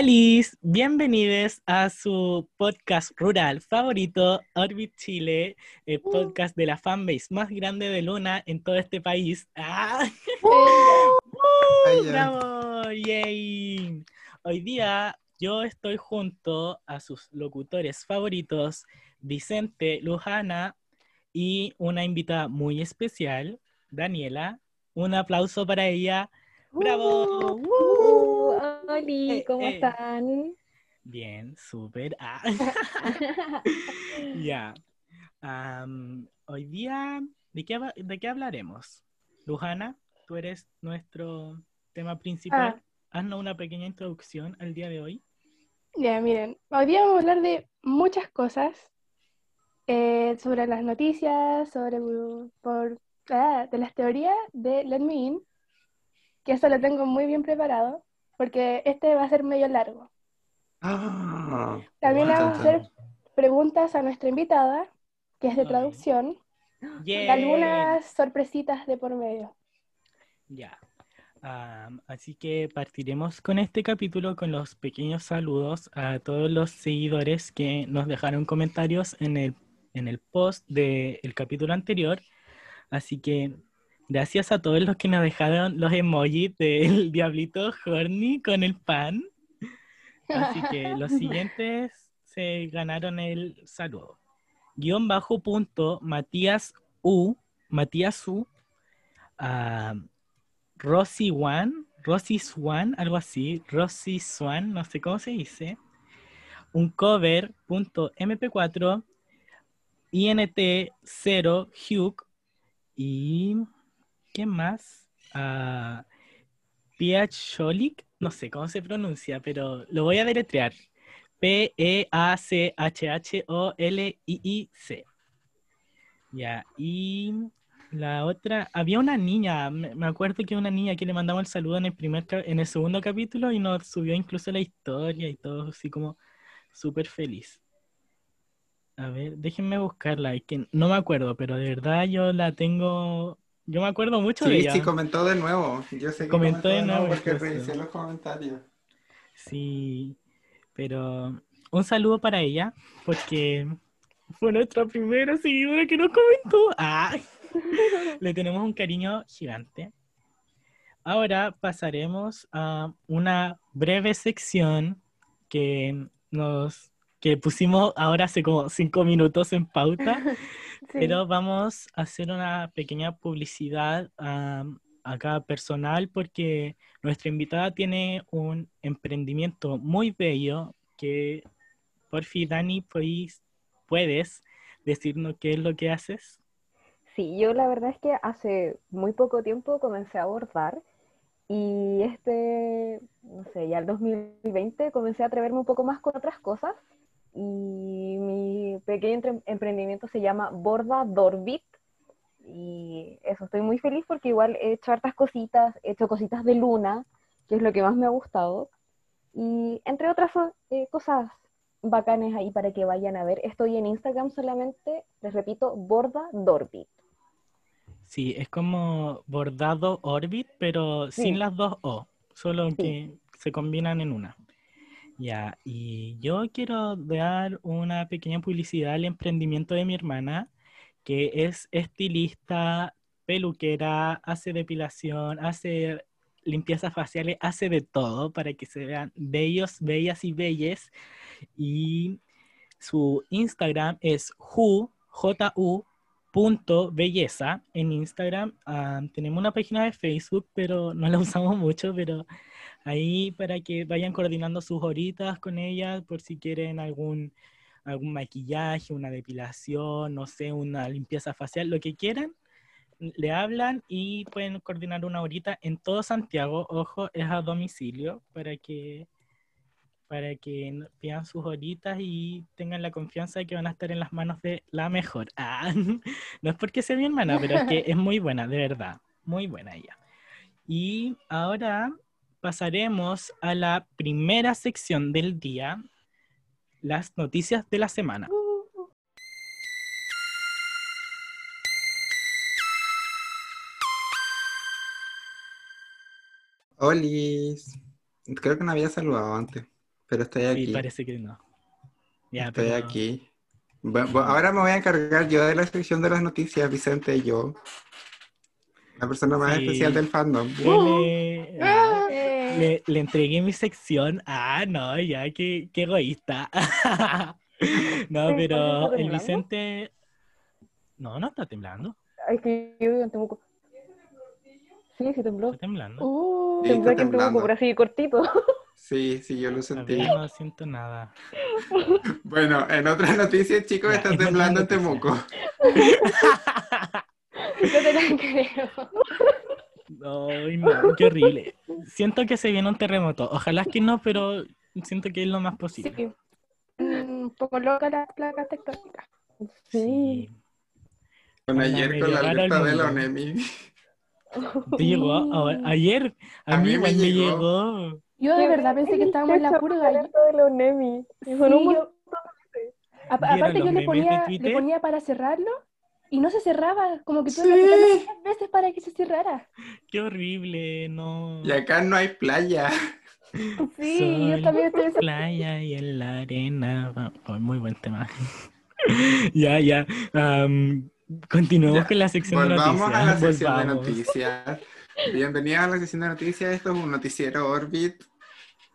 Hola, bienvenidos a su podcast rural favorito, Orbit Chile, el Uh. podcast de la fanbase más grande de Luna en todo este país. ¡Ah! ¡Uh! ya. ¡Bravo! ¡Yay! Hoy día yo estoy junto a sus locutores favoritos, Vicente, Lujana y una invitada muy especial, Daniela. Un aplauso para ella. ¡Bravo! Uh, ¡Uh! Oli, Eh, ¿cómo eh. están? Bien, súper. Ah. Ya. Hoy día, ¿de qué, ¿de qué hablaremos? Lujana, tú eres nuestro tema principal. Ah. Haznos una pequeña introducción al día de hoy. Ya, miren, hoy día vamos a hablar de muchas cosas, eh, sobre las noticias, sobre por, ah, de las teorías de Let Me In, que eso lo tengo muy bien preparado, porque este va a ser medio largo. Ah, También vamos a hacer preguntas a nuestra invitada, que es de traducción, y algunas sorpresitas de por medio. Ya. Así que partiremos con este capítulo con los pequeños saludos a todos los seguidores que nos dejaron comentarios en el, en el post del capítulo anterior. Así que gracias a todos los que nos dejaron los emojis del diablito horny con el pan. Así que los siguientes se ganaron el saludo. Guión bajo punto Matías U, Matías U, ah, Rosy One, Rosy Swan, algo así, Rosy Swan, no sé cómo se dice. Un cover punto MP4, INT0 Hugh y ¿qué más? Ah, PH Scholik, no sé cómo se pronuncia, pero lo voy a deletrear. P-E-A-C-H-H-O-L-I-I-C. Ya, y la otra, había una niña, me, acuerdo que una niña que le mandamos el saludo en el primer, en el segundo capítulo y nos subió incluso la historia y todo, así como súper feliz. A ver, déjenme buscarla, que no me acuerdo, pero de verdad yo la tengo, yo me acuerdo mucho de ella. sí, comentó de nuevo. Yo sé que Comentó comentó de nuevo nuevo, porque incluso. revisé los comentarios. Sí, pero un saludo para ella, porque fue nuestra primera seguidora que nos comentó. ¡Ah! Le tenemos un cariño gigante. Ahora pasaremos a una breve sección que nos que pusimos ahora hace como cinco minutos en pauta, Sí. pero vamos a hacer una pequeña publicidad am, acá personal porque nuestra invitada tiene un emprendimiento muy bello que por fin Dani puedes, puedes decirnos qué es lo que haces. Sí, yo la verdad es que hace muy poco tiempo comencé a bordar y este, no sé, ya el 2020 comencé a atreverme un poco más con otras cosas y mi pequeño emprendimiento se llama Borda Dorbit y eso, estoy muy feliz porque igual he hecho hartas cositas, he hecho cositas de luna, que es lo que más me ha gustado y entre otras eh, cosas bacanes ahí para que vayan a ver. Estoy en Instagram solamente, les repito, Borda Dorbit. Sí, es como bordado Orbit, pero Sí. sin las dos O, solo Sí. que se combinan en una. Ya, y yo quiero dar una pequeña publicidad al emprendimiento de mi hermana, que es estilista, peluquera, hace depilación, hace limpiezas faciales, hace de todo para que se vean bellos, bellas y belles. Y su Instagram es J-U, punto belleza en Instagram. Ah, tenemos una página de Facebook, pero no la usamos mucho, pero ahí para que vayan coordinando sus horitas con ella por si quieren algún, algún maquillaje, una depilación, no sé, una limpieza facial, lo que quieran. Le hablan y pueden coordinar una horita en todo Santiago. Ojo, es a domicilio para que para que pidan sus horitas y tengan la confianza de que van a estar en las manos de la mejor. Ah, no es porque sea mi hermana, pero es que es muy buena, de verdad. Muy buena ella. Y ahora pasaremos a la primera sección del día, las noticias de la semana. Olis. Creo que no había saludado antes. pero estoy Sí, aquí. parece que no. Ya, Estoy pero- aquí. Ahora me voy a encargar yo de la sección de las noticias, Vicente, yo. La persona más Sí. especial del fandom. Le- le entregué mi sección. Ah, no, ya, qué, qué egoísta. no, ¿Está pero el? Vicente. No, no está temblando. Es que yo vivo en Temuco. Sí, sí tembló. Está temblando. uh, Sí, Tembló está aquí en Temuco, temblando. pero así cortito. Sí, sí, yo lo sentí. ver, no siento nada. Bueno, en otras noticias, chicos, está temblando en. Temuco. no te la creo. Ay, no, qué horrible. Siento que se viene un terremoto. Ojalá que no, pero siento que es lo más posible. Sí. Un poco loca las placas tectónicas. Sí. Cuando ayer con la alerta de la. ONEMI. ¿Te llegó a- ayer? A, A mí mí me llegó. llegó. Yo de verdad pensé que estábamos en la purga. de la UNEMI. Sí, Con un yo- A- ¿Vieron aparte le ponía, le ponía para cerrarlo y no se cerraba, como que tuve Sí. que muchas veces para que se cerrara. Qué horrible, no. Y acá no hay playa. Sí, yo también estoy esa- playa y en la arena. oh, muy buen tema. ya, ya. am, continuemos Ya, con la sección de noticias. Volvamos a la sección de Volvamos. noticias. Bienvenidos a la sección de noticias. Esto es un noticiero Orbit.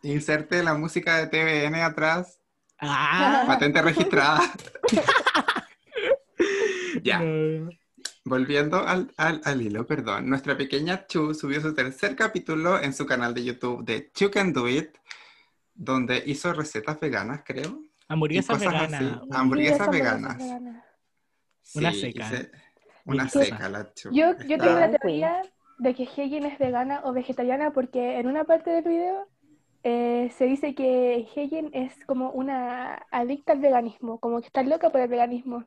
Inserte la música de TVN atrás. Ah, Patente registrada. ya. no. Volviendo al, al, al hilo, perdón. Nuestra pequeña Chu subió su tercer capítulo en su canal de YouTube de Chu Can Do It, donde hizo recetas veganas, creo. Hamburguesas Sí, esas veganas. veganas. Una seca. hice- Una seca la Chu. Yo, yo tengo la teoría de que Heijin es vegana o vegetariana porque en una parte del video eh, se dice que Heijin es como una adicta al veganismo, como que está loca por el veganismo.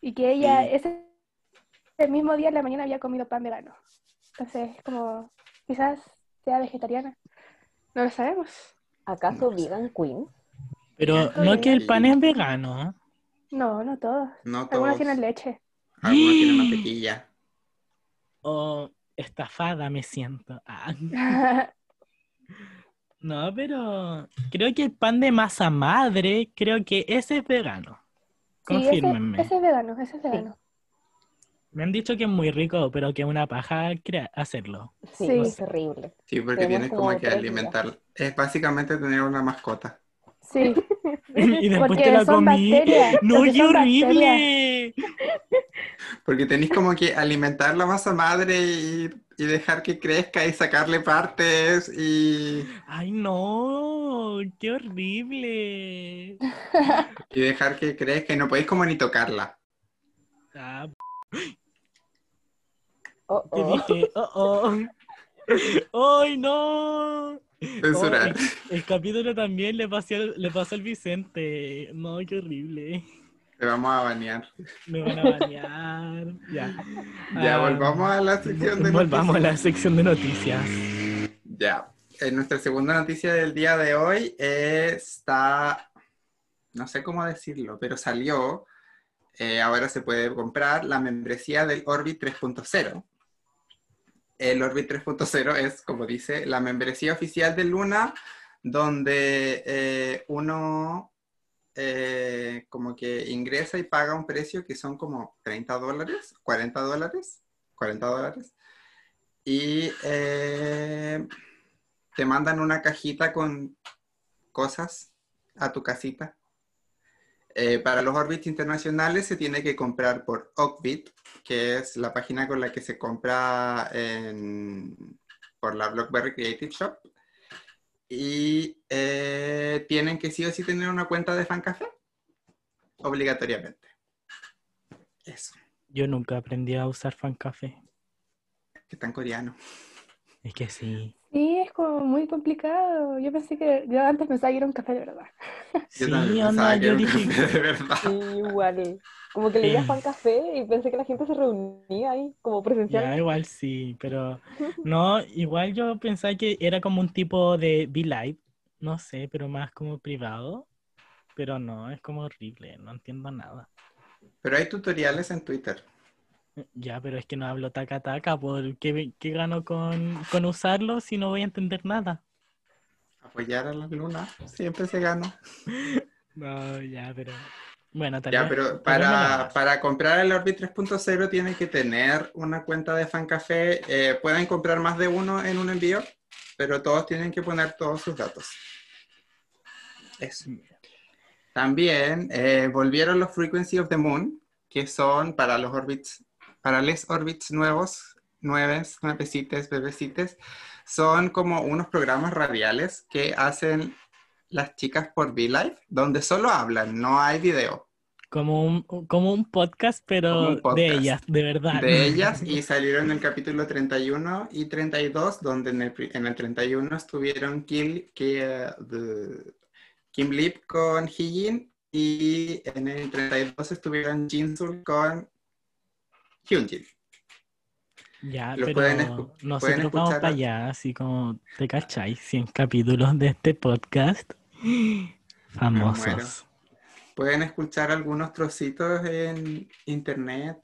Y que ella Sí. ese, ese mismo día en la mañana había comido pan vegano. Entonces, como quizás sea vegetariana. No lo sabemos. ¿Acaso Vegan Queen? Pero no que el pan es vegano. No, no todos. No Algunos tienen leche. Algunos tienen mantequilla. O estafada me siento. Ah, no, pero creo que el pan de masa madre, creo que ese es vegano. Sí, ese, Confírmenme. ese es vegano, ese es vegano. Me han dicho que es muy rico, pero que es una paja crea- hacerlo. Sí, es terrible. Sí, porque Tenemos tienes como como que alimentar. Es básicamente tener una mascota. Sí. y después Porque te la son comí. bacterias, ¡No, porque qué horrible! Porque tenéis como que alimentar la masa madre y, y dejar que crezca y sacarle partes y, ¡Ay, no! ¡Qué horrible! y dejar que crezca y no podéis como ni tocarla. Ah, Oh, ¿Qué oh. dije? ¡Oh, oh! ¡Ay, no! Censurar. Oh, el, el capítulo también le pasó, al- le pasó al Vicente. No, qué horrible. Te vamos a banear. Me van a bañar. Ya. Ya, Ah, volvamos a la sección de Volvamos a la noticias. sección de noticias. Ya. En nuestra segunda noticia del día de hoy está, no sé cómo decirlo, pero salió, eh, ahora se puede comprar la membresía del Orbit 3.0. El Orbit 3.0 es, como dice, la membresía oficial de Luna, donde eh, uno eh, como que ingresa y paga un precio que son como 30 dólares, 40 dólares, 40 dólares. Y eh, te mandan una cajita con cosas a tu casita. Eh, para los Orbits internacionales se tiene que comprar por Ockbit, que es la página con la que se compra en- por la BlackBerry Creative Shop. Y eh, tienen que sí o sí tener una cuenta de FanCafé, obligatoriamente. Eso, Yo nunca aprendí a usar fan café. que en coreano. Es que sí. Como muy complicado. Yo pensé que, yo antes pensaba que era un café de verdad. Sí, también onda, yo un dije. café de verdad. Sí, igual. Como que leía. Juan Café y pensé que la gente se reunía ahí, como presencial. Ya, igual sí, pero no, igual yo pensaba que era como un tipo de V-Live, no sé, pero más como privado. Pero no, es como horrible, no entiendo nada. Pero hay tutoriales en Twitter. Ya, pero es que no hablo taca taca, ¿por qué, qué gano con, con usarlo si no voy a entender nada? apoyar a la luna, siempre se gana. No, ya, pero. Bueno, tal Ya, pero para, para comprar el Orbit 3.0 tienen que tener una cuenta de Fancafé. Eh, pueden comprar más de uno en un envío, pero todos tienen que poner todos sus datos. Eso. También eh, volvieron los Frequency of the Moon, que son para los orbits, para los orbits nuevos, nueves, nuevecites, bebecites, son como unos programas radiales que hacen las chicas por V-Live, donde solo hablan, no hay video. Como un, como un podcast, pero un de podcast. ellas, de verdad. de ellas y salieron en el capítulo 31 y 32, donde en el, en el 31 estuvieron Kim, de- Kim Lip con Hyejin y en el 32 estuvieron Jinsul con Hyunjin. Ya, Lo pero pueden nosotros vamos para allá, así como, ¿te cacháis? 100 capítulos de este podcast. Famosos. Pueden escuchar algunos trocitos en internet.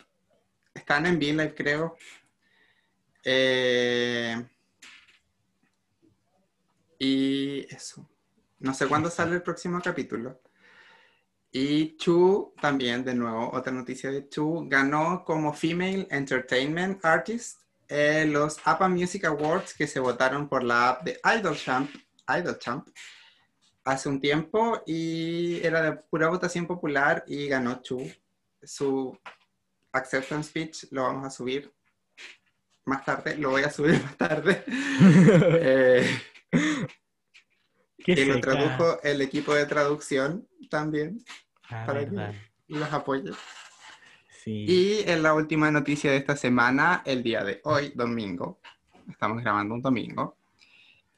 Están en V-Live, creo. Eh, y eso. No sé cuándo sale el próximo capítulo. Y Chu, también, de nuevo, otra noticia de Chu, ganó como Female Entertainment Artist en los APA Music Awards que se votaron por la app de Idol Champ, Idol Champ hace un tiempo y era de pura votación popular y ganó Chu. Su acceptance speech lo vamos a subir más tarde, lo voy a subir más tarde. Eh, Qué y lo seca. tradujo el equipo de traducción también Ah, para verdad. que los apoye. Sí. Y en la última noticia de esta semana, el día de hoy, domingo, estamos grabando un domingo,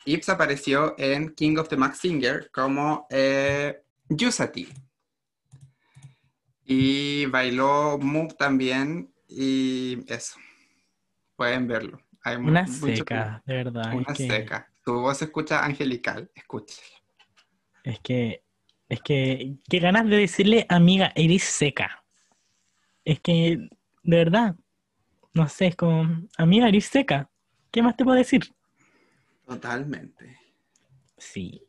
Ips apareció en King of the Max Singer como eh, Yusati. Y bailó Move también y eso. Pueden verlo. Hay Una mucho seca, de que- verdad. Una que, seca. Su voz se escucha angelical. Escúchela. Es que, es que, qué ganas de decirle, amiga, eres seca. Es que, de verdad, no sé, es como, amiga, eres seca. ¿Qué más te puedo decir? Totalmente. Sí.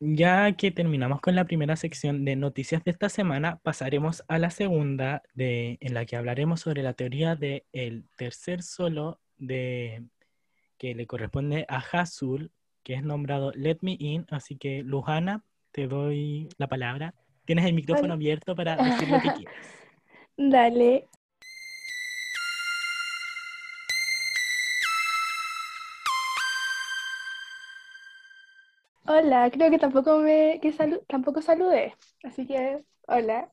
Ya que terminamos con la primera sección de noticias de esta semana, pasaremos a la segunda, de, en la que hablaremos sobre la teoría del tercer solo de, que le corresponde a Hazul, que es nombrado Let Me In. Así que, Lujana, te doy la palabra. Tienes el micrófono abierto para decir lo que quieras. Dale. Hola, creo que tampoco me que salu- tampoco saludé. Así que, hola.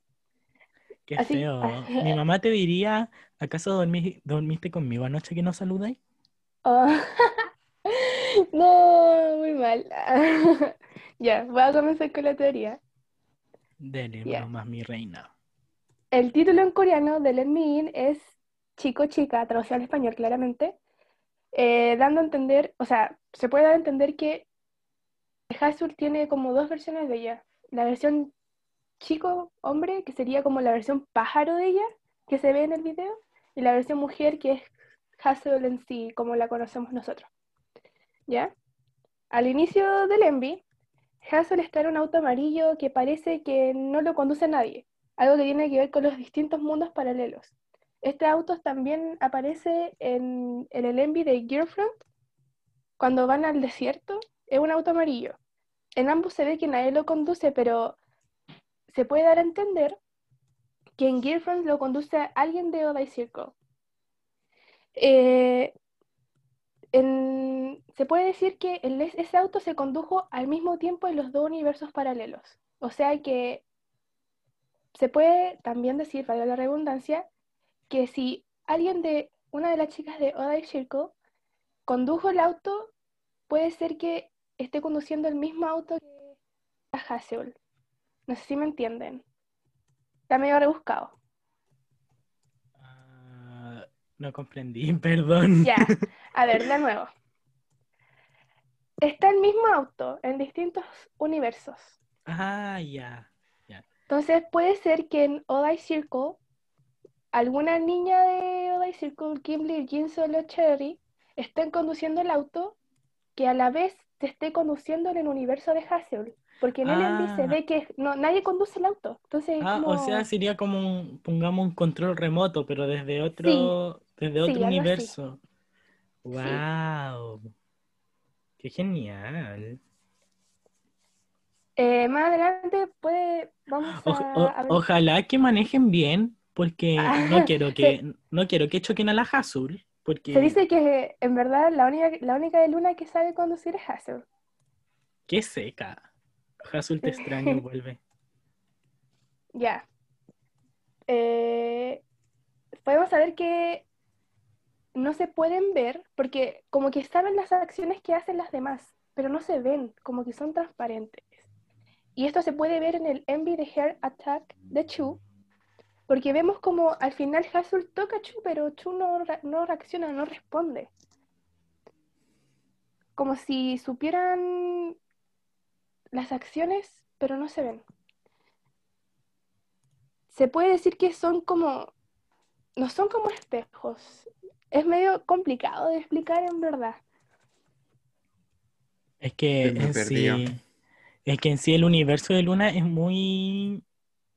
Qué Así- feo. Mi mamá te diría, ¿acaso dormi- dormiste conmigo anoche que no saludé? Oh. No, muy mal. Ya, voy a comenzar con la teoría. Dele, Ya. nomás, mi reina. El título en coreano de Let Me In es Chico Chica, traducido al español claramente, eh, dando a entender, o sea, se puede dar a entender que Hasul tiene como dos versiones de ella. La versión chico, hombre, que sería como la versión pájaro de ella, que se ve en el video, y la versión mujer, que es Hazel en sí, como la conocemos nosotros. ¿Ya? Al inicio del Envy, Hazel está en un auto amarillo que parece que no lo conduce nadie algo que tiene que ver con los distintos mundos paralelos. Este auto también aparece en, el envy de Girlfriend, cuando van al desierto, es un auto amarillo. En ambos se ve que nadie lo conduce, pero se puede dar a entender que en Girlfriend lo conduce alguien de Oda Circle. Eh, se puede decir que ese auto se condujo al mismo tiempo en los dos universos paralelos. O sea que se puede también decir, para la redundancia, que si alguien de una de las chicas de Oda Circle condujo el auto, puede ser que esté conduciendo el mismo auto que a Haseul. No sé si me entienden. Está medio rebuscado. Ah, no comprendí, perdón. Ya, a ver, de nuevo. Está el mismo auto en distintos universos. Ah, ya. Entonces puede ser que en Odai Circle, alguna niña de Odai Circle, Kimberly, Jin Solo, Cherry, estén conduciendo el auto que a la vez se esté conduciendo en el universo de Hassel. Porque en el envi se Ah. ve que no, nadie conduce el auto. Entonces, es Ah, o sea, sería como un, pongamos un control remoto, pero desde otro, desde otro universo. Wow. Qué genial. Eh, más adelante puede, vamos O- a o- ojalá que manejen bien, porque Ah, no quiero que, no quiero que choquen a la Azul, porque Se dice que en verdad la única, la única de Luna que sabe conducir es Hazel. qué seca. Azul te extraño, vuelve. Ya. Eh, podemos saber que no se pueden ver porque como que saben las acciones que hacen las demás, pero no se ven, como que son transparentes. Y esto se puede ver en el Envy de Hair Attack de Chu, porque vemos como al final Hazel toca a Chu, pero Chu no, no reacciona, no responde. Como si supieran las acciones, pero no se ven. Se puede decir que son como, no son como espejos. Es medio complicado de explicar en verdad. Es que en sí, es que en sí el universo de Luna es muy,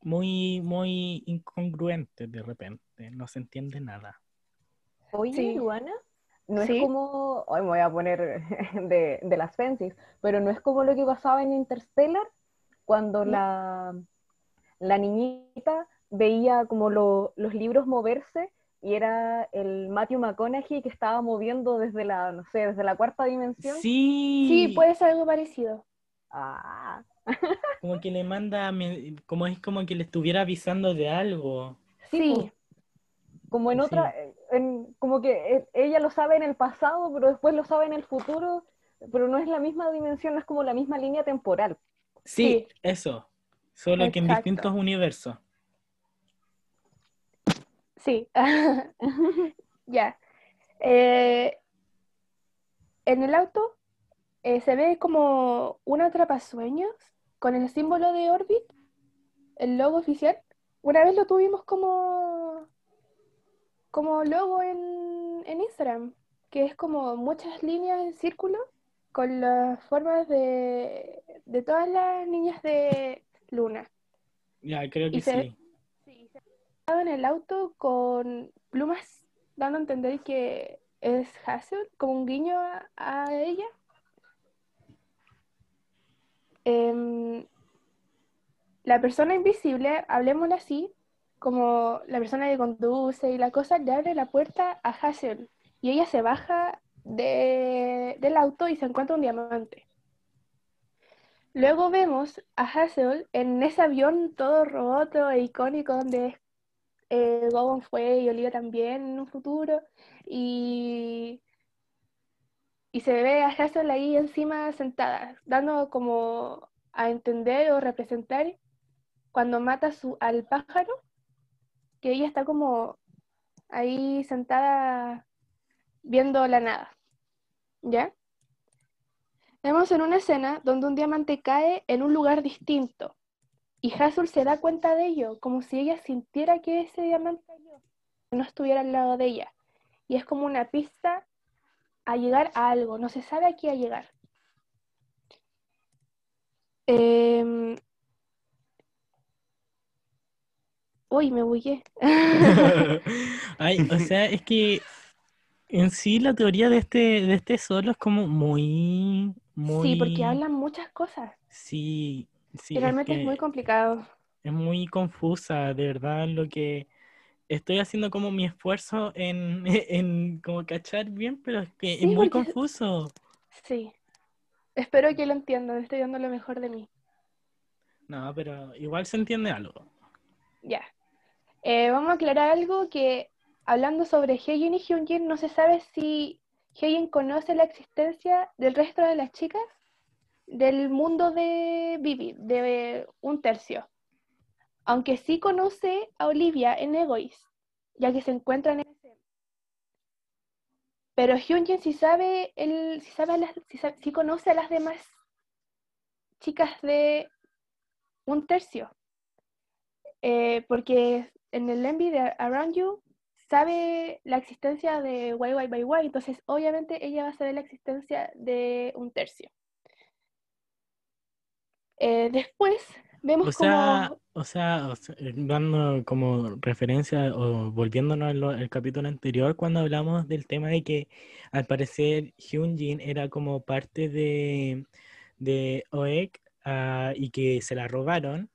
muy, muy incongruente de repente. No se entiende nada. Oye, Sí. Luana, no Sí. es como, hoy me voy a poner de, de las fences, pero no es como lo que pasaba en Interstellar, cuando la, la niñita veía como lo- los libros moverse y era el Matthew McConaughey que estaba moviendo desde la, no sé, desde la cuarta dimensión. Sí, Sí, puede ser algo parecido. Ah, como que le manda, como es como que le estuviera avisando de algo. Sí, Sí, pues. como en Sí. otra, en- como que eh, ella lo sabe en el pasado, pero después lo sabe en el futuro, pero no es la misma dimensión, no es como la misma línea temporal. Sí, Sí. eso. Solo que en distintos universos. Sí. Ya. Eh, en el auto eh, se ve como un atrapasueños con el símbolo de Orbit, el logo oficial. Una vez lo tuvimos como, como logo en, en Instagram, que es como muchas líneas en círculo con las formas de, de todas las niñas de Luna. Ya, creo que Y sí. Se en el auto con plumas dando a entender que es Hazel, como un guiño a, ella. Em, la persona invisible, hablemosle así, como la persona que conduce y la cosa, le abre la puerta a Hazel y ella se baja de- del auto y se encuentra un diamante. Luego vemos a Hazel en ese avión todo roto e icónico donde eh, Gowan fue y Olivia también en un futuro. Y, y se ve a Hazel ahí encima sentada, dando como a entender o representar cuando mata su, al pájaro, que ella está como ahí sentada viendo la nada. ¿Ya? Vemos en una escena donde un diamante cae en un lugar distinto y Hazel se da cuenta de ello, como si ella sintiera que ese diamante cayó, que no estuviera al lado de ella. Y es como una pista a llegar a algo, no se sabe a qué a llegar. Em, Uy, me bugué. Ay, o sea, es que en sí la teoría de este, de este solo es como muy, muy... Sí, porque hablan muchas cosas. Sí, sí, es realmente es muy complicado. es muy confusa, de verdad, lo que estoy haciendo como mi esfuerzo en, en como cachar bien, pero es que Sí, es muy porque- confuso. Sí. Espero que lo entiendan, estoy dando lo mejor de mí. No, pero igual se entiende algo. Ya. Eh, vamos a aclarar algo que hablando sobre Hyun y Hyunjin, no se sabe si Hyun conoce la existencia del resto de las chicas del mundo de Vivi, de un tercio. Aunque sí conoce a Olivia en Egoist, ya que se encuentran en. Pero Hyunjin sí sabe, el, sí, sabe a las, conoce a las demás chicas de un tercio. Eh, porque en el envy de Around You sabe la existencia de YY by Y, entonces obviamente ella va a saber la existencia de un tercio. Eh, después vemos O sea, como... o sea, o sea, dando como referencia o volviéndonos al al capítulo anterior, cuando hablamos del tema de que al parecer Hyunjin era como parte de, de OEC ah, y que se la robaron,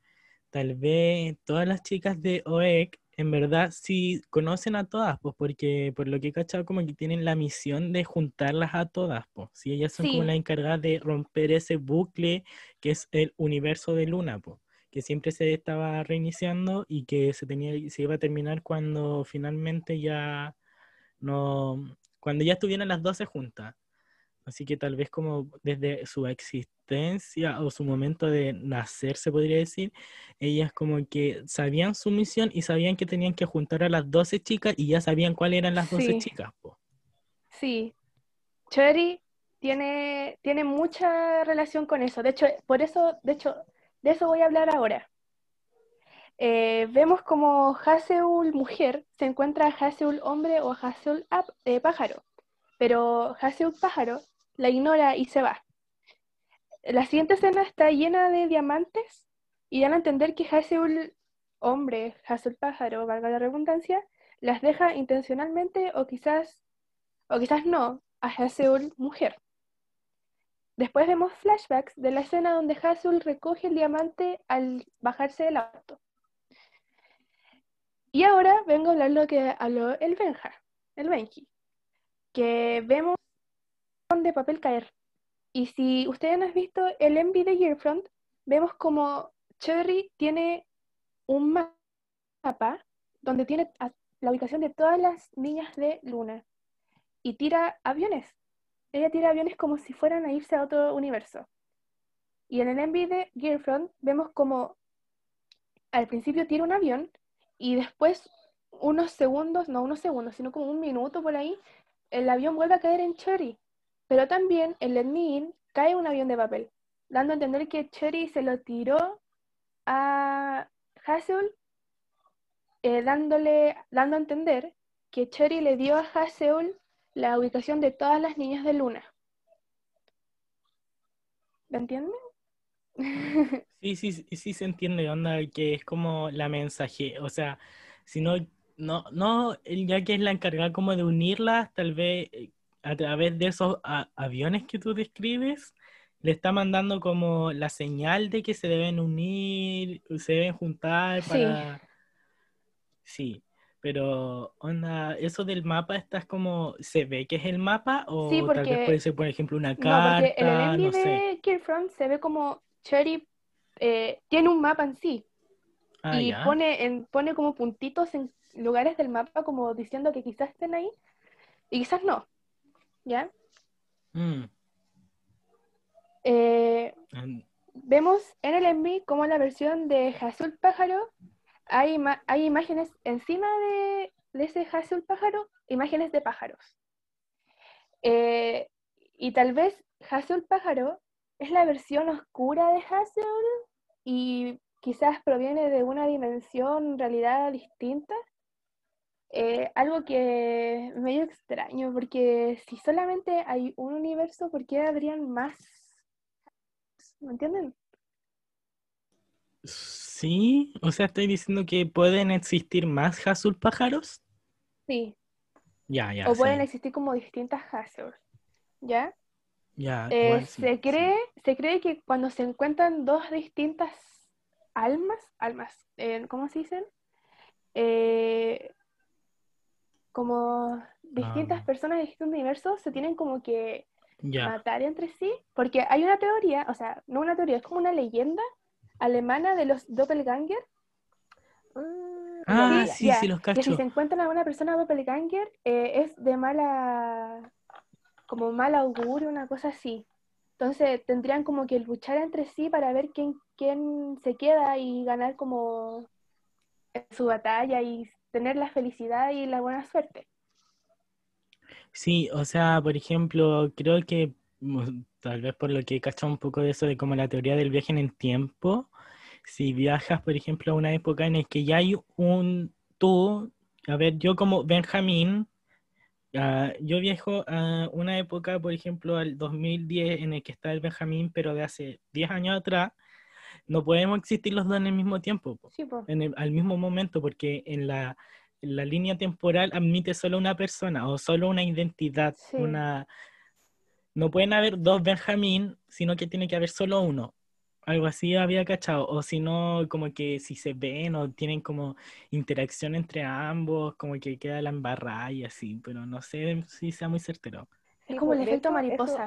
tal vez todas las chicas de OEC en verdad sí conocen a todas, pues porque por lo que he cachado como que tienen la misión de juntarlas a todas, pues. Sí, ellas son como las encargadas de romper ese bucle que es el universo de Luna, pues que siempre se estaba reiniciando y que se tenía, se iba a terminar cuando finalmente ya no, cuando ya estuvieran las 12 juntas. Así que tal vez como desde su existencia o su momento de nacer, se podría decir, ellas como que sabían su misión y sabían que tenían que juntar a las 12 chicas y ya sabían cuáles eran las 12 Sí. chicas. po. Sí, Cherry tiene, tiene mucha relación con eso. De hecho, por eso, de hecho, de eso voy a hablar ahora. Eh, vemos como Haseul mujer se encuentra a Haseul hombre o Haseul ap- eh, pájaro, pero Haseul pájaro la ignora y se va. La siguiente escena está llena de diamantes y dan a entender que Haseul hombre, Haseul pájaro, valga la redundancia, las deja intencionalmente o quizás o quizás no, a Haseul mujer. Después vemos flashbacks de la escena donde Haseul recoge el diamante al bajarse del auto. Y ahora vengo a hablar lo que habló el Benja, el Benji, que vemos de papel caer. Y si ustedes han visto el envy de Gearfront, vemos como Cherry tiene un ma- mapa donde tiene la ubicación de todas las niñas de Luna y tira aviones. Ella tira aviones como si fueran a irse a otro universo. Y en el envy de Gearfront vemos como al principio tira un avión y después unos segundos, no unos segundos, sino como un minuto por ahí, el avión vuelve a caer en Cherry. Pero también en Let Me cae un avión de papel, dando a entender que Cherry se lo tiró a Hazel, eh, dándole, dando a entender que Cherry le dio a Haseul la ubicación de todas las niñas de Luna. ¿Me entienden? Sí, sí, sí, sí se entiende, onda, que es como la mensaje, o sea, si no, no, no, ya que es la encargada como de unirlas, tal vez eh, a través de esos aviones que tú describes, le está mandando como la señal de que se deben unir, se deben juntar Sí. para... Sí, pero onda, eso del mapa, ¿estás como, se ve que es el mapa o Sí, tal vez porque- puede ser, por ejemplo, una No, porque en el carta, no sé. de Killfront se ve como Cherry eh, tiene un mapa en sí Ah, y ya. pone, en, pone como puntitos en lugares del mapa como diciendo que quizás estén ahí y quizás no. ¿Ya? Mm, Eh, vemos en el envy como en la versión de Azul Pájaro hay, hay imágenes encima de, de ese Azul Pájaro, imágenes de pájaros. Eh, y tal vez Azul Pájaro es la versión oscura de Hazel y quizás proviene de una dimensión, en realidad distinta. Eh, algo que es medio extraño, porque si solamente hay un universo, ¿por qué habrían más? ¿Me entienden? Sí, o sea, estoy diciendo que pueden existir más Azul pájaros. Sí, Ya, ya, o pueden existir como distintas Hazards, ¿ya? Ya, Eh, igual sí, se sí. cree, se cree que cuando se encuentran dos distintas almas, almas, eh, ¿cómo se dicen? Eh, como distintas Ah. personas de distintos universos se tienen como que Ya. matar entre sí, porque hay una teoría, o sea, no una teoría, es como una leyenda alemana de los doppelganger, Ah, Sí, sí, los que si cacho. se encuentran a una persona doppelganger eh, es de mala, como mal augurio, una cosa así. Entonces tendrían como que luchar entre sí para ver quién, quién se queda y ganar como su batalla y tener la felicidad y la buena suerte. Sí, o sea, por ejemplo, creo que mm, tal vez por lo que he cachado un poco de eso de como la teoría del viaje en el tiempo, si viajas, por ejemplo, a una época en la que ya hay un tú, a ver, yo como Benjamín, ah, yo viajo a una época, por ejemplo, al 2010 en el que está el Benjamín, pero de hace 10 años atrás, no podemos existir los dos en el mismo tiempo, po, Sí, po. en el- al mismo momento, porque en la, en la línea temporal admite solo una persona o solo una identidad, Sí. una... No pueden haber dos Benjamín, sino que tiene que haber solo uno. Algo así había cachado. O si no, como que si se ven o tienen como interacción entre ambos, como que queda la embarrada y así, pero no sé si sea muy certero. Es como el efecto eso-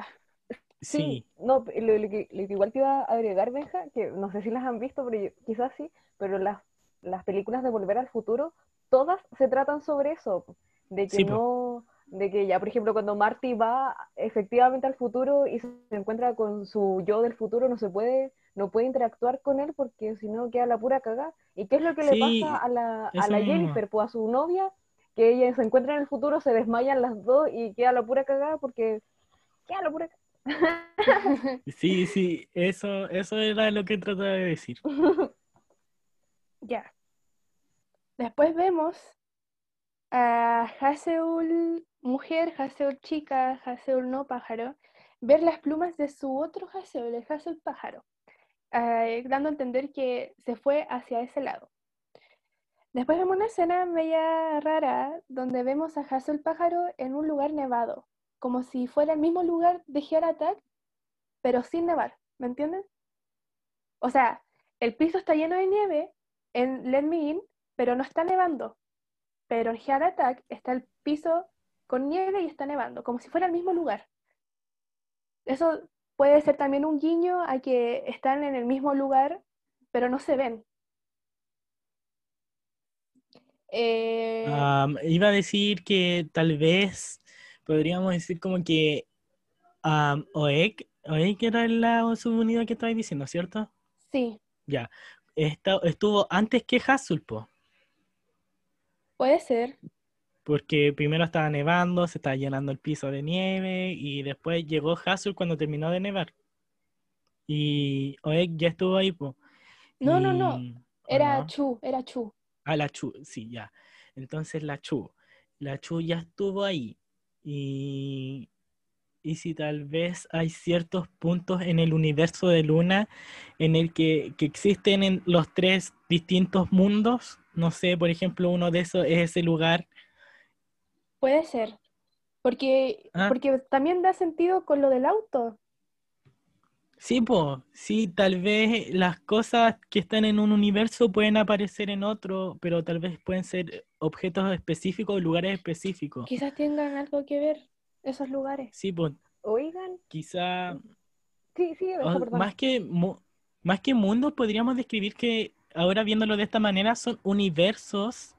Sí, no, lo, lo que, lo que igual te iba a agregar, Benja, que no sé si las han visto, pero yo- quizás sí, pero las, las películas de Volver al Futuro, todas se tratan sobre eso, de que Sí, no, de que ya, por ejemplo, cuando Marty va efectivamente al futuro y se encuentra con su yo del futuro, no se puede, no puede interactuar con él porque si no queda la pura cagada. ¿Y qué es lo que Sí, le pasa a la, a la. Jennifer, pues a su novia? Que ella se encuentra en el futuro, se desmayan las dos y queda la pura cagada porque queda la pura cagada. sí, sí, eso, eso era lo que trataba de decir. Ya. Después vemos a Haseul mujer, Haseul chica, Haseul no pájaro, ver las plumas de su otro Haseul, el Haseul pájaro, eh, dando a entender que se fue hacia ese lado. Después vemos una escena media rara donde vemos a Haseul pájaro en un lugar nevado, como si fuera el mismo lugar de Heart Attack, pero sin nevar, ¿me entienden? O sea, el piso está lleno de nieve en Let Me In, pero no está nevando. Pero en Heart Attack está el piso con nieve y está nevando, como si fuera el mismo lugar. Eso puede ser también un guiño a que están en el mismo lugar, pero no se ven. Eh, iba a decir que tal vez podríamos decir como que um, Oek, Oek era la subunidad que estabas diciendo, ¿cierto? sí, Ya. Esta- estuvo antes que Hasulpo, puede ser. porque primero estaba nevando, se estaba llenando el piso de nieve y después llegó Hasul cuando terminó de nevar. Y Oek ya estuvo ahí, po. No, no, no. Y- ¿o Era no? Chu, era Chu. Ah, la Chu, sí, ya. Entonces la Chu. La Chu ya estuvo ahí. Y, y si tal vez hay ciertos puntos en el universo de Luna en el que, que existen en los tres distintos mundos. No sé, por ejemplo, uno de esos es ese lugar. Puede ser. Porque, Ah. porque también da sentido con lo del auto. Sí, po, sí, tal vez las cosas que están en un universo pueden aparecer en otro, pero tal vez pueden ser objetos específicos, lugares específicos. Quizás tengan algo que ver esos lugares. Sí, pues Oigan, quizá sí, sí, Benja, O- perdón. más que más que mundos, podríamos describir que ahora viéndolo de esta manera son universos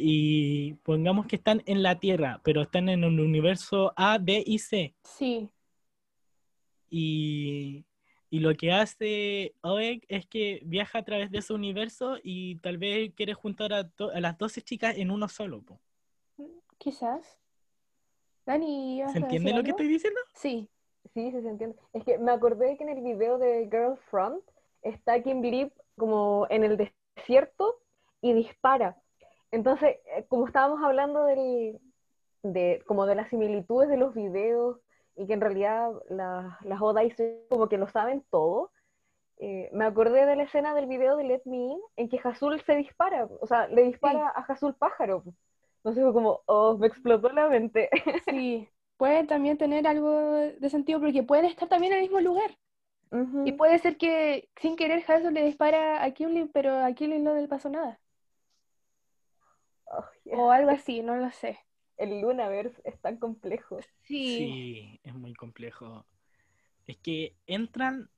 y pongamos que están en la Tierra, pero están en un universo A, B y C. Sí, Y, y lo que hace Oeg es que viaja a través de ese universo y tal vez quiere juntar a, to- a las 12 chicas en uno solo. po. quizás. Dani, ¿ibas ¿Se entiende lo que estoy diciendo? Sí, Sí, sí, se entiende. Es que me acordé que en el video de Girlfront está Kim Blip como en el desierto y dispara. Entonces, eh, como estábamos hablando del, de, como de las similitudes de los videos y que en realidad la- las Odais como que lo saben todo, eh, me acordé de la escena del video de Let Me In en que Hazul se dispara, o sea, le dispara a Hazul pájaro. Entonces fue como, oh, me explotó la mente. sí. Pueden también tener algo de sentido porque pueden estar también en el mismo lugar. Y puede ser que sin querer Hazel le dispara a Kimley, pero a Kimley no le pasó nada. Ay, O algo así, no lo sé. El Lunaverse es tan complejo. Sí, es muy complejo. Es que entran,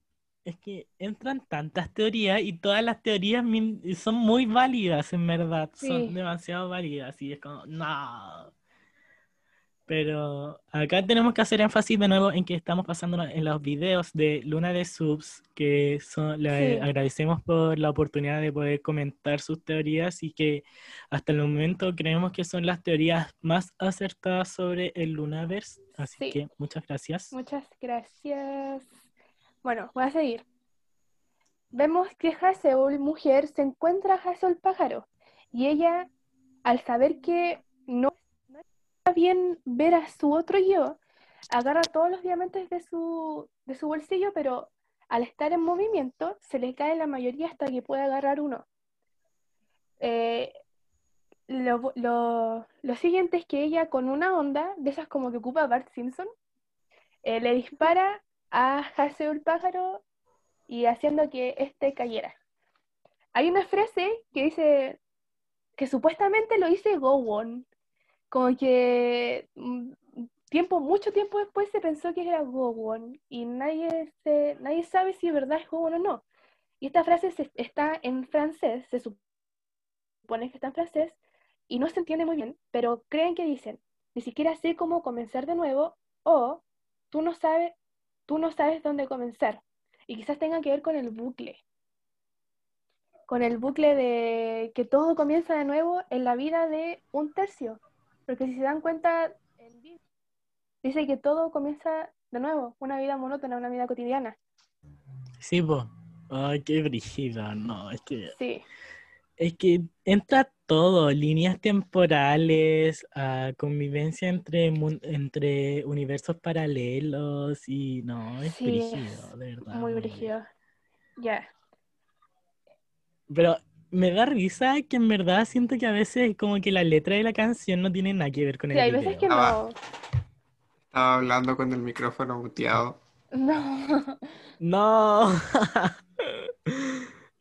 es que entran tantas teorías y todas las teorías son muy válidas, en verdad. Sí. Son demasiado válidas y es como, no. Pero acá tenemos que hacer énfasis de nuevo en que estamos pasando en los videos de Luna de Subs, que son, le Sí. agradecemos por la oportunidad de poder comentar sus teorías y que hasta el momento creemos que son las teorías más acertadas sobre el Lunaverse. Así Sí. que muchas gracias. Muchas gracias. Bueno, voy a seguir. Vemos que Haseul, mujer, se encuentra a Haseul pájaro. Y ella, al saber que no bien ver a su otro yo, agarra todos los diamantes de su, de su bolsillo, pero al estar en movimiento, se le cae la mayoría hasta que puede agarrar uno. Eh, lo, lo- lo siguiente es que ella con una onda, de esas como que ocupa Bart Simpson, eh, le dispara a Haseul pájaro y haciendo que este cayera. Hay una frase que dice que supuestamente lo dice Gowon, como que mm, tiempo, mucho tiempo después se pensó que era Gowon y nadie, se, nadie sabe si verdad es Gowon o no. Y esta frase se- está en francés, se supone que está en francés y no se entiende muy bien, pero creen que dicen, ni siquiera sé cómo comenzar de nuevo o tú no sabes, tú no sabes dónde comenzar. Y quizás tenga que ver con el bucle. Con el bucle de que todo comienza de nuevo en la vida de un tercio. Porque si se dan cuenta, dice que todo comienza de nuevo, una vida monótona, una vida cotidiana. Sí, po. Ay, qué brígido, no, es que, Sí, es que entra todo, líneas temporales, convivencia entre, universos paralelos y no, es Sí, brígido, de verdad. muy muy brígido. Ya. Pero me da risa que en verdad siento que a veces como que la letra de la canción no tiene nada que ver con Sí, el hay veces que video. Ah, no. Estaba hablando con el micrófono muteado. No. No.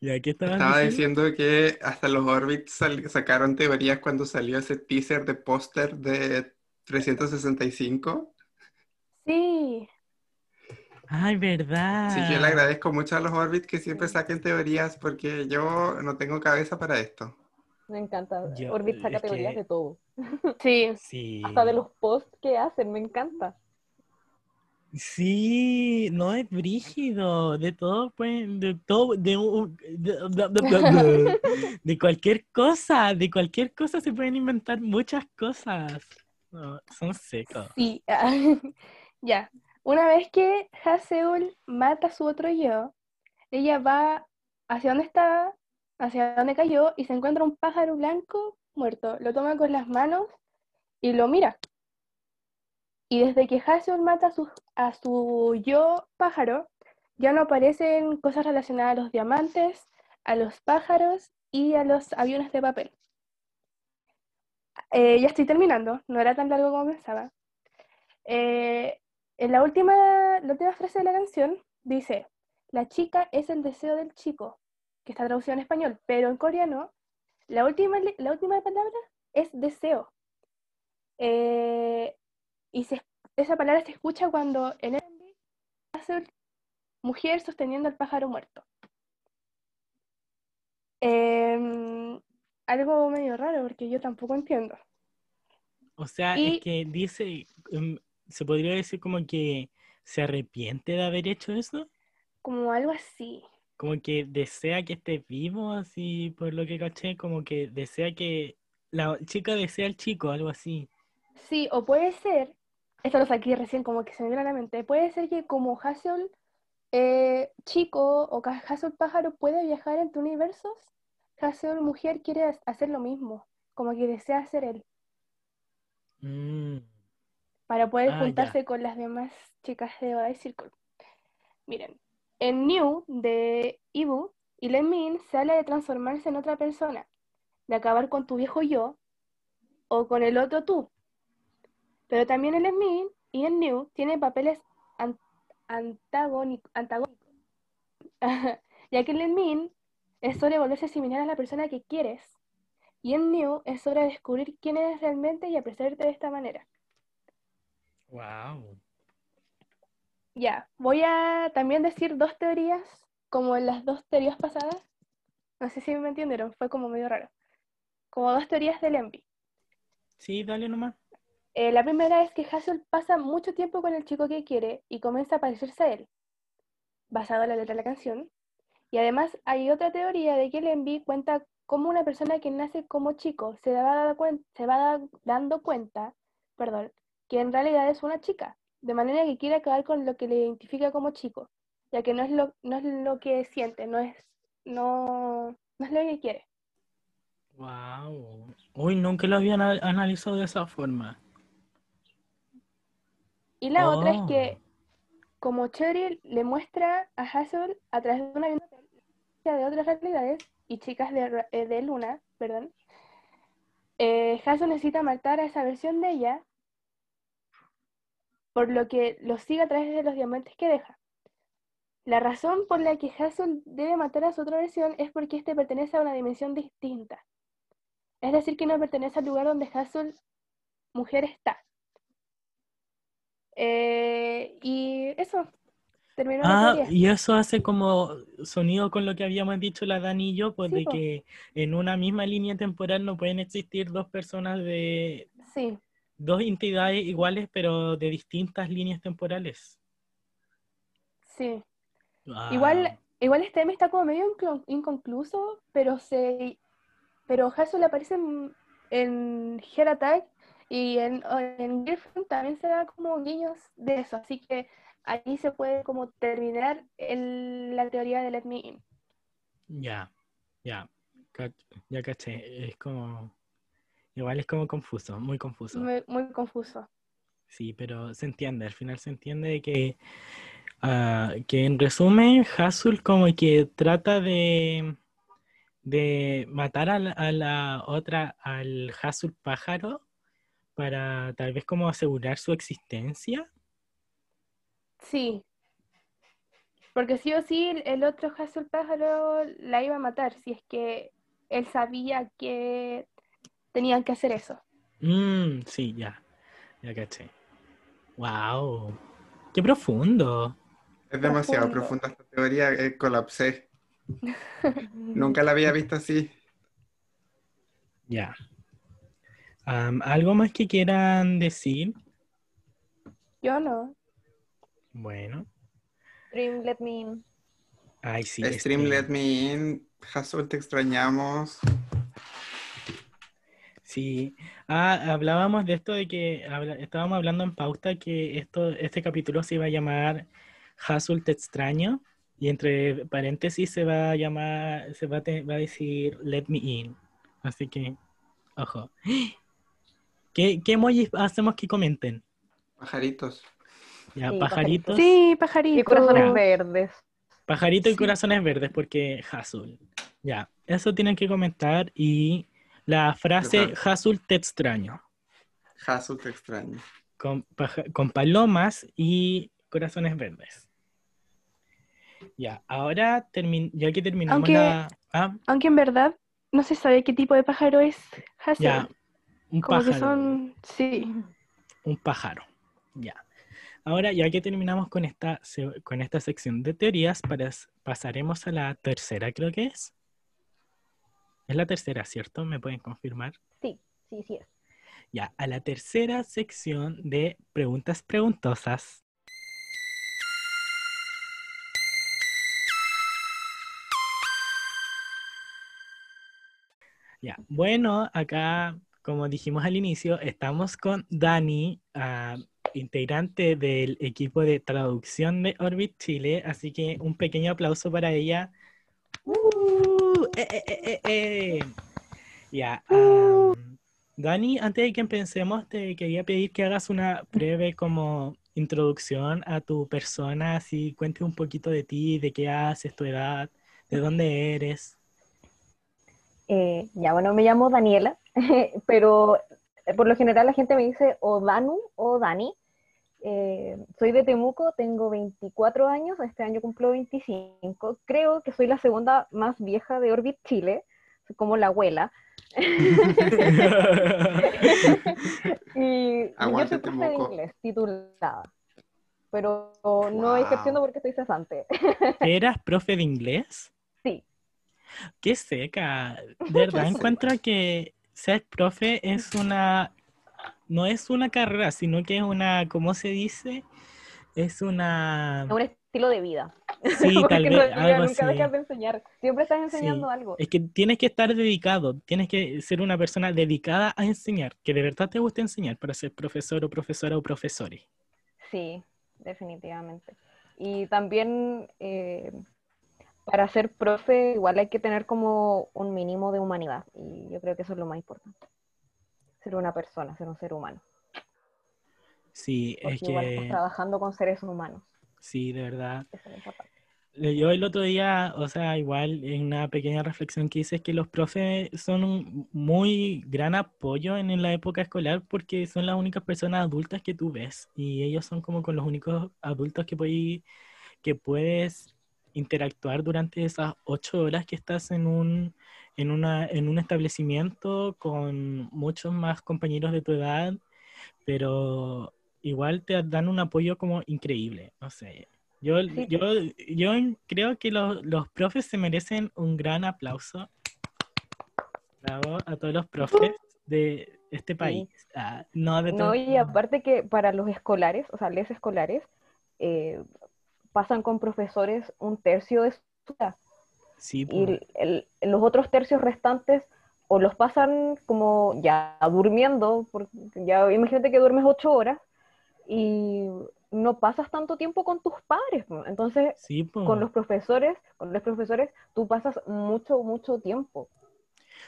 ¿Y aquí estabas Estaba diciendo? diciendo que hasta los Orbits sacaron teorías cuando salió ese teaser de póster de 365. Sí, Ay, verdad. Sí, yo le agradezco mucho a los Orbits que siempre saquen teorías porque yo no tengo cabeza para esto. Me encanta. Yo- Orbit saca teorías que- de todo. sí. Sí. Hasta de los posts que hacen, me encanta. Sí, no es brígido, de todo, pues, de todo, de, un- de, de- de- de- de cualquier cosa, de cualquier cosa se pueden inventar muchas cosas. No, son secos. Sí, ya. Una vez que Haseul mata a su otro yo, ella va hacia donde estaba, hacia donde cayó, y se encuentra un pájaro blanco muerto. Lo toma con las manos y lo mira. Y desde que Haseul mata a su, a yo pájaro, ya no aparecen cosas relacionadas a los diamantes, a los pájaros y a los aviones de papel. Eh, ya estoy terminando, no era tan largo como pensaba. Eh, en la última, la última frase de la canción dice, la chica es el deseo del chico, que está traducido en español, pero en coreano la última, la última palabra es deseo. Eh, y se- esa palabra se escucha cuando en el hace mujer sosteniendo al pájaro muerto. Em, algo medio raro porque yo tampoco entiendo. O sea, Y- es que dice, em, se podría decir como que se arrepiente de haber hecho eso, Como algo así. como que desea que esté vivo, así por lo que caché, como que desea que la chica desea al chico, algo así. Sí, o puede ser, esto lo saqué recién como que se me vino a la mente, puede ser que como Hassel eh, chico o Hassel pájaro puede viajar entre universos, Hassel mujer quiere ha- hacer lo mismo, como que desea ser él, Mm, para poder Ah, ya. juntarse con las demás chicas de Oda Circle. Miren, en New de Ibu y Min se habla de transformarse en otra persona, de acabar con tu viejo yo o con el otro tú. Pero también en Min y en New tiene papeles an- antagónico- antagónicos. ya que en Min es sobre volverse similar a la persona que quieres. Y en New es sobre descubrir quién eres realmente y apreciarte de esta manera. Wow. Ya, voy a también decir dos teorías, como en las dos teorías pasadas. No sé si me entendieron, fue como medio raro. Como dos teorías del envy. Sí, dale nomás. Eh, la primera es que Hassel pasa mucho tiempo con el chico que quiere y comienza a parecerse a él, basado en la letra de la canción. Y además hay otra teoría de que el envy cuenta cómo una persona que nace como chico se va, dando cuen- se va da- dando cuenta perdón, que en realidad es una chica, de manera que quiere acabar con lo que le identifica como chico, ya que no es lo, no es lo que siente, no es, no, no es lo que quiere. Wow. Uy, nunca lo habían analizado de esa forma. Y la otra es que Oh. como Cheryl le muestra a Hazel a través de una vivencia de otras realidades y chicas de, eh, de Luna, perdón, eh, Hazel necesita matar a esa versión de ella, por lo que lo sigue a través de los diamantes que deja. La razón por la que Hazel debe matar a su otra versión es porque éste pertenece a una dimensión distinta. Es decir, que no pertenece al lugar donde Hazel, mujer, está. Eh, y eso, terminó Ah, y eso hace como sonido con lo que habíamos dicho la Dani y yo, pues Sí, de po. que en una misma línea temporal no pueden existir dos personas de Sí, dos entidades iguales, pero de distintas líneas temporales. sí. Ah, Igual, igual este tema está como medio inconcluso, pero se pero Hazel aparece en, en Heart Attack y en, en Girlfriend también se da como guiños de eso, así que ahí se puede como terminar el- la teoría de Let Me In. Ya, ya, ca- ya caché. Es como, igual es como confuso, muy confuso. Muy, muy confuso. Sí, pero se entiende, al final se entiende que, ah, que en resumen, Hasul como que trata de, de matar a la, a la otra, al Hasul pájaro, para tal vez como asegurar su existencia. Sí. Porque sí o sí el- otro Hazel pájaro la iba a matar si es que él sabía que tenían que hacer eso. Mm, sí, ya, ya caché. Wow, qué profundo. Es demasiado Profundo. profunda esta teoría, eh, colapsé. Nunca la había visto así. Ya. ¿algo más que quieran decir? Yo no. Bueno, Dream, let me in. ay sí. Stream este- Let Me In. Hazel, te extrañamos. Sí, ah, hablábamos de esto de que habla- estábamos hablando en pauta que esto, este capítulo se iba a llamar Hazel te extraño y entre paréntesis se va a llamar, se va a, te- va a decir Let me in. Así que, ojo. ¿Qué, qué emojis hacemos que comenten? Pajaritos. Ya, Sí, pajaritos. Sí, Y pajarito. corazones verdes. Pajarito y Sí. corazones verdes porque Hazel. Ya, eso tienen que comentar y la frase. Hazel te extraño. Te extraño. con, palomas y corazones verdes. Ya, ahora termin- ya que terminamos Aunque- la... Ah, Aunque en verdad no se sabe qué tipo de pájaro es Hazel. ya, un Como que pájaro. son, sí. Un pájaro. Ya. Ahora, ya que terminamos con esta, se- con esta sección de teorías, pasaremos a la tercera, creo que es. Es la tercera, ¿cierto? ¿Me pueden confirmar? Sí, sí, sí es. Ya, a la tercera sección de preguntas preguntosas. Ya, bueno, acá, como dijimos al inicio, estamos con Dani, ah, integrante del equipo de traducción de Orbit Chile, así que un pequeño aplauso para ella. ¡Uh! ¡Eh, eh, eh, eh, eh! Ya, am, Dani, antes de que empecemos, te quería pedir que hagas una breve como introducción a tu persona, así cuentes un poquito de ti, de qué haces, tu edad, de dónde eres. Eh, ya, bueno, me llamo Daniela, pero eh, por lo general la gente me dice o Danu o Dani. Eh, soy de Temuco, tengo 24 años, este año cumplo 25. Creo que soy la segunda más vieja de Orbit Chile, soy como la abuela. y, yo soy profe de inglés, titulada. Pero no Wow. ejerciendo porque estoy cesante. ¿Eras profe de inglés? sí, Qué seca. De verdad encuentro que ser profe es una, no es una carrera, sino que es una, ¿cómo se dice? Es una... es un estilo de vida. Sí, tal vez, algo nunca así. dejas de enseñar. Siempre estás enseñando Sí. algo. Es que tienes que estar dedicado, tienes que ser una persona dedicada a enseñar, que de verdad te guste enseñar para ser profesor o profesora o profesores. Sí, definitivamente. Y también eh, para ser profe igual hay que tener como un mínimo de humanidad. Y yo creo que eso es lo más importante. Ser una persona, ser un ser humano. Sí, Porque es igual estás que trabajando con seres humanos. Sí, de verdad. Eso es importante. Yo el otro día, o sea, igual en una pequeña reflexión que hice es que los profes son un muy gran apoyo en la época escolar porque son las únicas personas adultas que tú ves y ellos son como con los únicos adultos que, puedes- que puedes interactuar durante esas ocho horas que estás en un, en una, en un establecimiento con muchos más compañeros de tu edad, pero igual te dan un apoyo como increíble, no sé. Yo, Sí. yo, yo creo que los, los profes se merecen un gran aplauso. Bravo a todos los profes de este país. Ah, no de No, y aparte que para los escolares, o sea, les escolares, eh, pasan con profesores un tercio de su vida. Sí, y el- el- los otros tercios restantes o los pasan como ya durmiendo, porque ya imagínate que duermes ocho horas y no pasas tanto tiempo con tus padres. ¿no? Entonces, Sí, po. con los profesores, con los profesores, tú pasas mucho, mucho tiempo.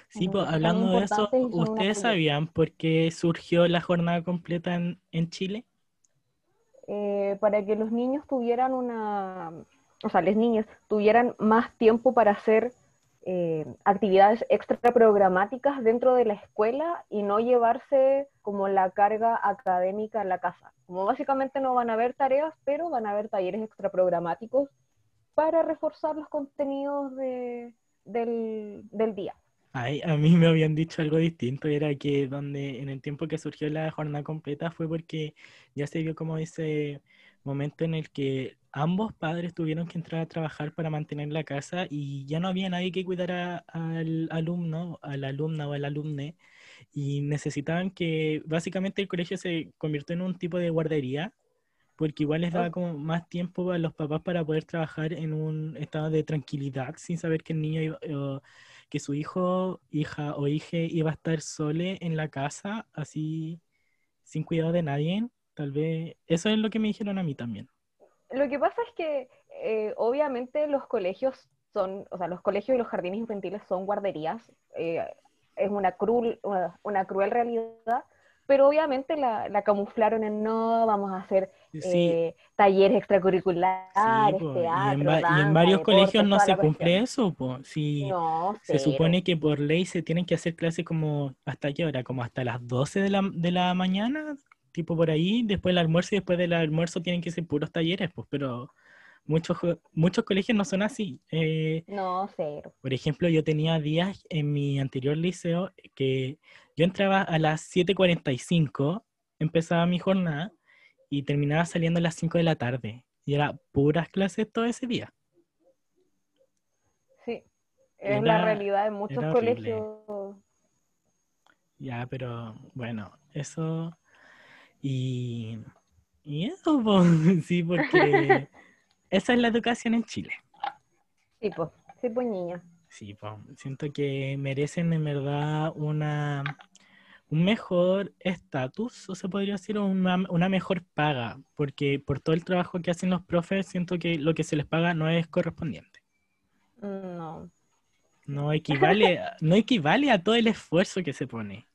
Sí, son hablando de eso, ¿ustedes sabían por qué surgió la jornada completa en, en Chile? eh, para que los niños tuvieran una, o sea, las niñas tuvieran más tiempo para hacer eh, actividades extra programáticas dentro de la escuela y no llevarse como la carga académica a la casa. Como básicamente no van a haber tareas, pero van a haber talleres extra programáticos para reforzar los contenidos de- del, del día. Ay, a mí me habían dicho algo distinto, era que donde en el tiempo que surgió la jornada completa fue porque ya se vio como ese momento en el que ambos padres tuvieron que entrar a trabajar para mantener la casa y ya no había nadie que cuidara al alumno, a la alumna o al alumne y necesitaban que básicamente el colegio se convirtió en un tipo de guardería porque igual les daba como más tiempo a los papás para poder trabajar en un estado de tranquilidad sin saber que el niño iba, o que su hijo, hija o hije iba a estar sole en la casa, así sin cuidado de nadie. Tal vez eso es lo que me dijeron a mí también. Lo que pasa es que eh, obviamente los colegios son, o sea, los colegios y los jardines infantiles son guarderías, eh, es una cruel, una, una cruel realidad, pero obviamente la, la camuflaron en no, vamos a hacer Sí, eh, talleres extracurriculares, sí, y, teatro, en y en varios colegios no se cumple eso. Sí, No, se supone que por ley se tienen que hacer clases como, ¿hasta qué hora? Como hasta las 12 de la, de la mañana, tipo por ahí, después del almuerzo y después del almuerzo tienen que ser puros talleres, pues, pero muchos, muchos colegios no son así. Eh, No, cero. por ejemplo, yo tenía días en mi anterior liceo que yo entraba a las 7.45, empezaba mi jornada y terminaba saliendo a las 5 de la tarde. Y era puras clases todo ese día. Sí. Es la realidad de muchos colegios. Ya, pero bueno, eso. Y, y eso, po, sí, porque esa es la educación en Chile. Sí, pues, sí, pues niña. Sí, po, siento que merecen en verdad una, un mejor estatus, o se podría decir, una, una mejor paga, porque por todo el trabajo que hacen los profes, siento que lo que se les paga no es correspondiente. Mm, No. No equivale, no equivale a todo el esfuerzo que se pone.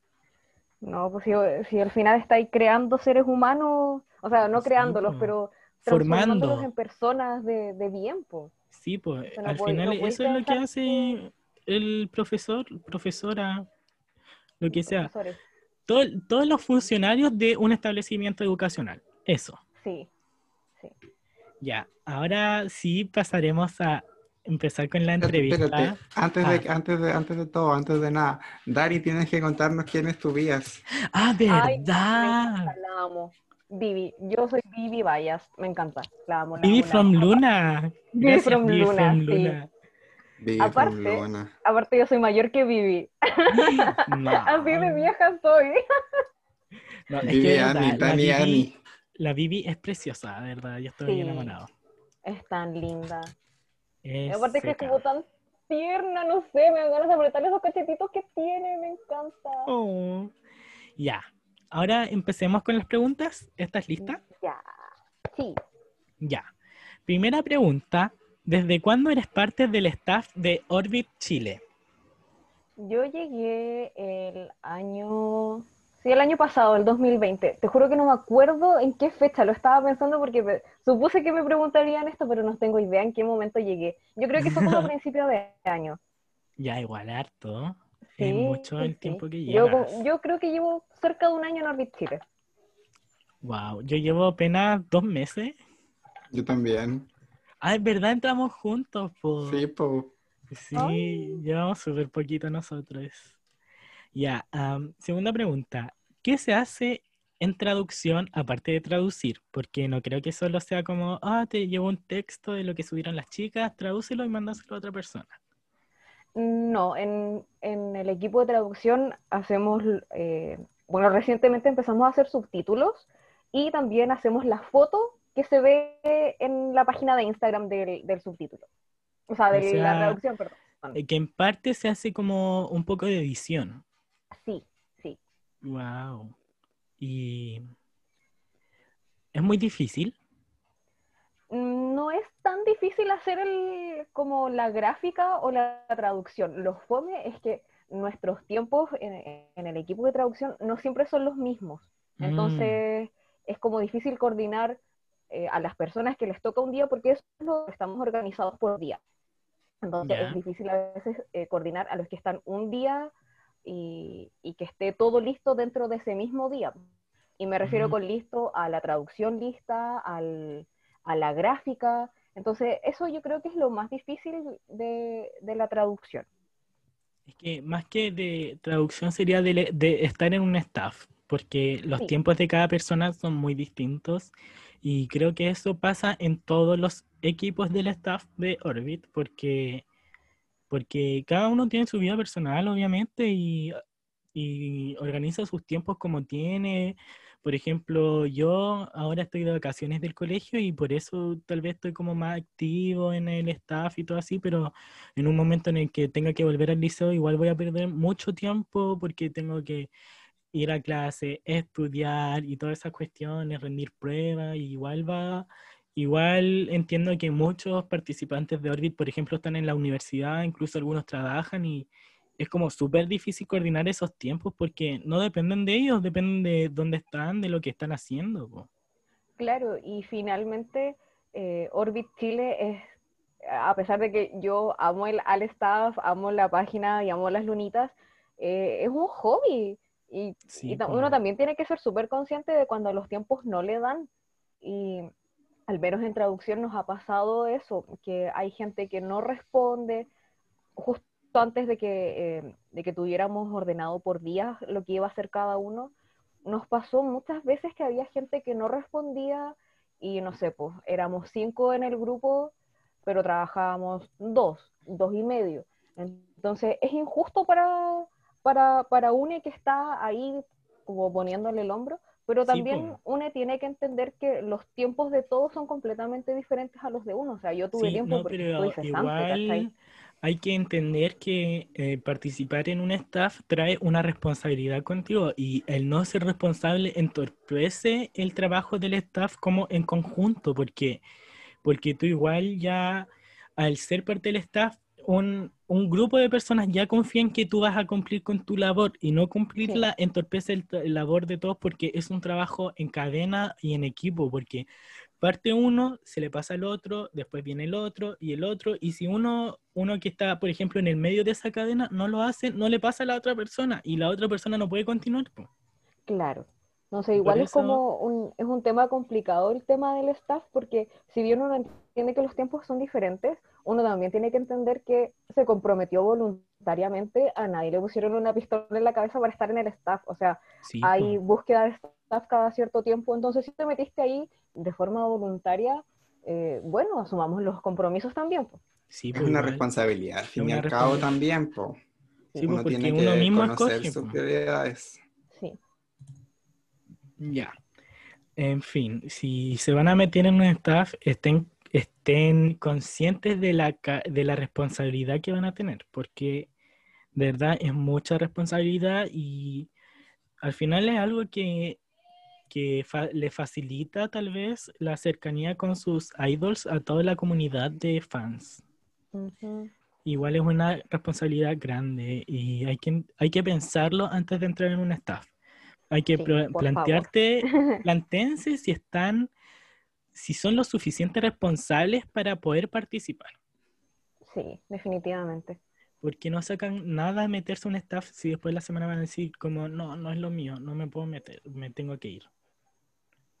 No, pues si, si al final estáis creando seres humanos, o sea, no Sí, creándolos, po. pero Formando. transformándolos en personas de, de bien, pues. Sí, pues no al puede- final no eso es lo que hace que- el profesor, profesora, lo que sea. Todo- todos los funcionarios de un establecimiento educacional. Eso. Sí, sí. Ya, ahora sí pasaremos a empezar con la entrevista. espérate. Antes, Ah. de, antes, de, antes de todo, antes de nada, Dari, tienes que contarnos quién es tu vías. Ah, Ay, verdad. encanta, la amo. Vivi, yo soy Vivi Bayas, me encanta, la amo. la Vivi amo, la from amo. Luna. Vivi from Vivi Luna, from sí. Luna. Vivi Aparte- from Luna. Aparte, yo soy mayor que Vivi, No. así de vieja soy. No, es que Vivi verdad, Ani, la Dani Vivi-. La Vivi es preciosa, de verdad. Yo estoy Sí. enamorado. Es tan linda. Es Aparte que es seca. como tan tierna, no sé, me dan ganas de apretarle esos cachetitos que tiene, me encanta. Oh. Ya. Ahora empecemos con las preguntas. ¿Estás lista? Ya, sí. Ya. Primera pregunta. ¿Desde cuándo eres parte del staff de Orbit Chile? Yo llegué el año, Sí, el año pasado, el 2020. Te juro que no me acuerdo en qué fecha, lo estaba pensando porque me- supuse que me preguntarían esto, pero no tengo idea en qué momento llegué. Yo creo que fue como a principio de año. Ya, igual harto. Sí, es mucho el sí. tiempo que Yo, llevas. yo creo que llevo cerca de un año en Orbit Chile. Wow, yo llevo apenas dos meses. Yo también. Ah, es verdad, entramos juntos, po. Sí, pues. Sí, Ay. llevamos súper poquito nosotros. Ya, am, segunda pregunta. ¿Qué se hace en traducción aparte de traducir? Porque no creo que solo sea como, ah, te llevo un texto de lo que subieron las chicas, tradúcelo y mándaselo a otra persona. No, en, en el equipo de traducción hacemos, eh, bueno, recientemente empezamos a hacer subtítulos y también hacemos la foto que se ve en la página de Instagram del, del subtítulo. O sea, O de sea, la traducción, perdón. Eh, Que en parte se hace como un poco de edición. Wow. Y es muy difícil. No es tan difícil hacer el, como la gráfica o la traducción. Lo fome es que nuestros tiempos en, en el equipo de traducción no siempre son los mismos. Mm. Entonces es como difícil coordinar eh, a las personas que les toca un día porque eso es lo que estamos organizados por día. Entonces es difícil a veces eh, coordinar a los que están un día y, y que esté todo listo dentro de ese mismo día. Y me refiero Mm. con listo a la traducción lista, al, a la gráfica. Entonces, eso yo creo que es lo más difícil de, de la traducción. Es que más que de traducción sería de, de estar en un staff, porque los Sí. tiempos de cada persona son muy distintos y creo que eso pasa en todos los equipos del staff de Orbit, porque, porque cada uno tiene su vida personal, obviamente, y, organiza sus tiempos como tiene. Por ejemplo, yo ahora estoy de vacaciones del colegio y por eso tal vez estoy como más activo en el staff y todo así, pero en un momento en el que tenga que volver al liceo, igual voy a perder mucho tiempo porque tengo que ir a clase, estudiar y todas esas cuestiones, rendir pruebas, y igual va, igual entiendo que muchos participantes de Orbit, por ejemplo, están en la universidad, incluso algunos trabajan y es como súper difícil coordinar esos tiempos porque no dependen de ellos, dependen de dónde están, de lo que están haciendo. po. Claro, y finalmente eh, Orbit Chile es, a pesar de que yo amo el, al staff, amo la página y amo las lunitas, eh, es un hobby. Y, Sí, y uno también tiene que ser súper consciente de cuando los tiempos no le dan. Y al menos en traducción nos ha pasado eso, que hay gente que no responde justo antes de que, eh, de que tuviéramos ordenado por días lo que iba a hacer cada uno. Nos pasó muchas veces que había gente que no respondía y no sé, pues éramos cinco en el grupo, pero trabajábamos dos, dos y medio. Entonces es injusto para, para, para UNE que está ahí como poniéndole el hombro, pero Sí, también po. UNE tiene que entender que los tiempos de todos son completamente diferentes a los de uno. O sea, yo tuve Sí, tiempo no, porque pero igual hay que entender que eh, participar en un staff trae una responsabilidad contigo y el no ser responsable entorpece el trabajo del staff como en conjunto, porque, porque tú igual ya al ser parte del staff, un, un grupo de personas ya confía en que tú vas a cumplir con tu labor y no cumplirla entorpece el, el labor de todos porque es un trabajo en cadena y en equipo, porque parte uno, se le pasa al otro, después viene el otro y el otro, y si uno, uno que está, por ejemplo, en el medio de esa cadena no lo hace, no le pasa a la otra persona y la otra persona no puede continuar. Claro. No sé, igual es como un, es un tema complicado el tema del staff, porque si bien uno entiende que los tiempos son diferentes, uno también tiene que entender que se comprometió voluntariamente, a nadie le pusieron una pistola en la cabeza para estar en el staff. O sea, Sí, hay búsqueda de staff cada cierto tiempo, entonces si te metiste ahí de forma voluntaria, eh, bueno, asumamos los compromisos también. pues. Sí, Es una responsabilidad, al fin y al cabo también, po. Sí, uno tiene uno que mismo conocer escoge, sus prioridades. Ya. En fin, si se van a meter en un staff, estén, estén conscientes de la, de la responsabilidad que van a tener, porque de verdad es mucha responsabilidad y al final es algo que, que fa- le facilita tal vez la cercanía con sus idols a toda la comunidad de fans. Igual es una responsabilidad grande y hay que, hay que pensarlo antes de entrar en un staff. Hay que Sí, plantearte, plantéense si están, si son lo suficiente responsables para poder participar. Sí, definitivamente. Porque no sacan nada de meterse a un staff si después la semana van a decir como, no, no es lo mío, no me puedo meter, me tengo que ir.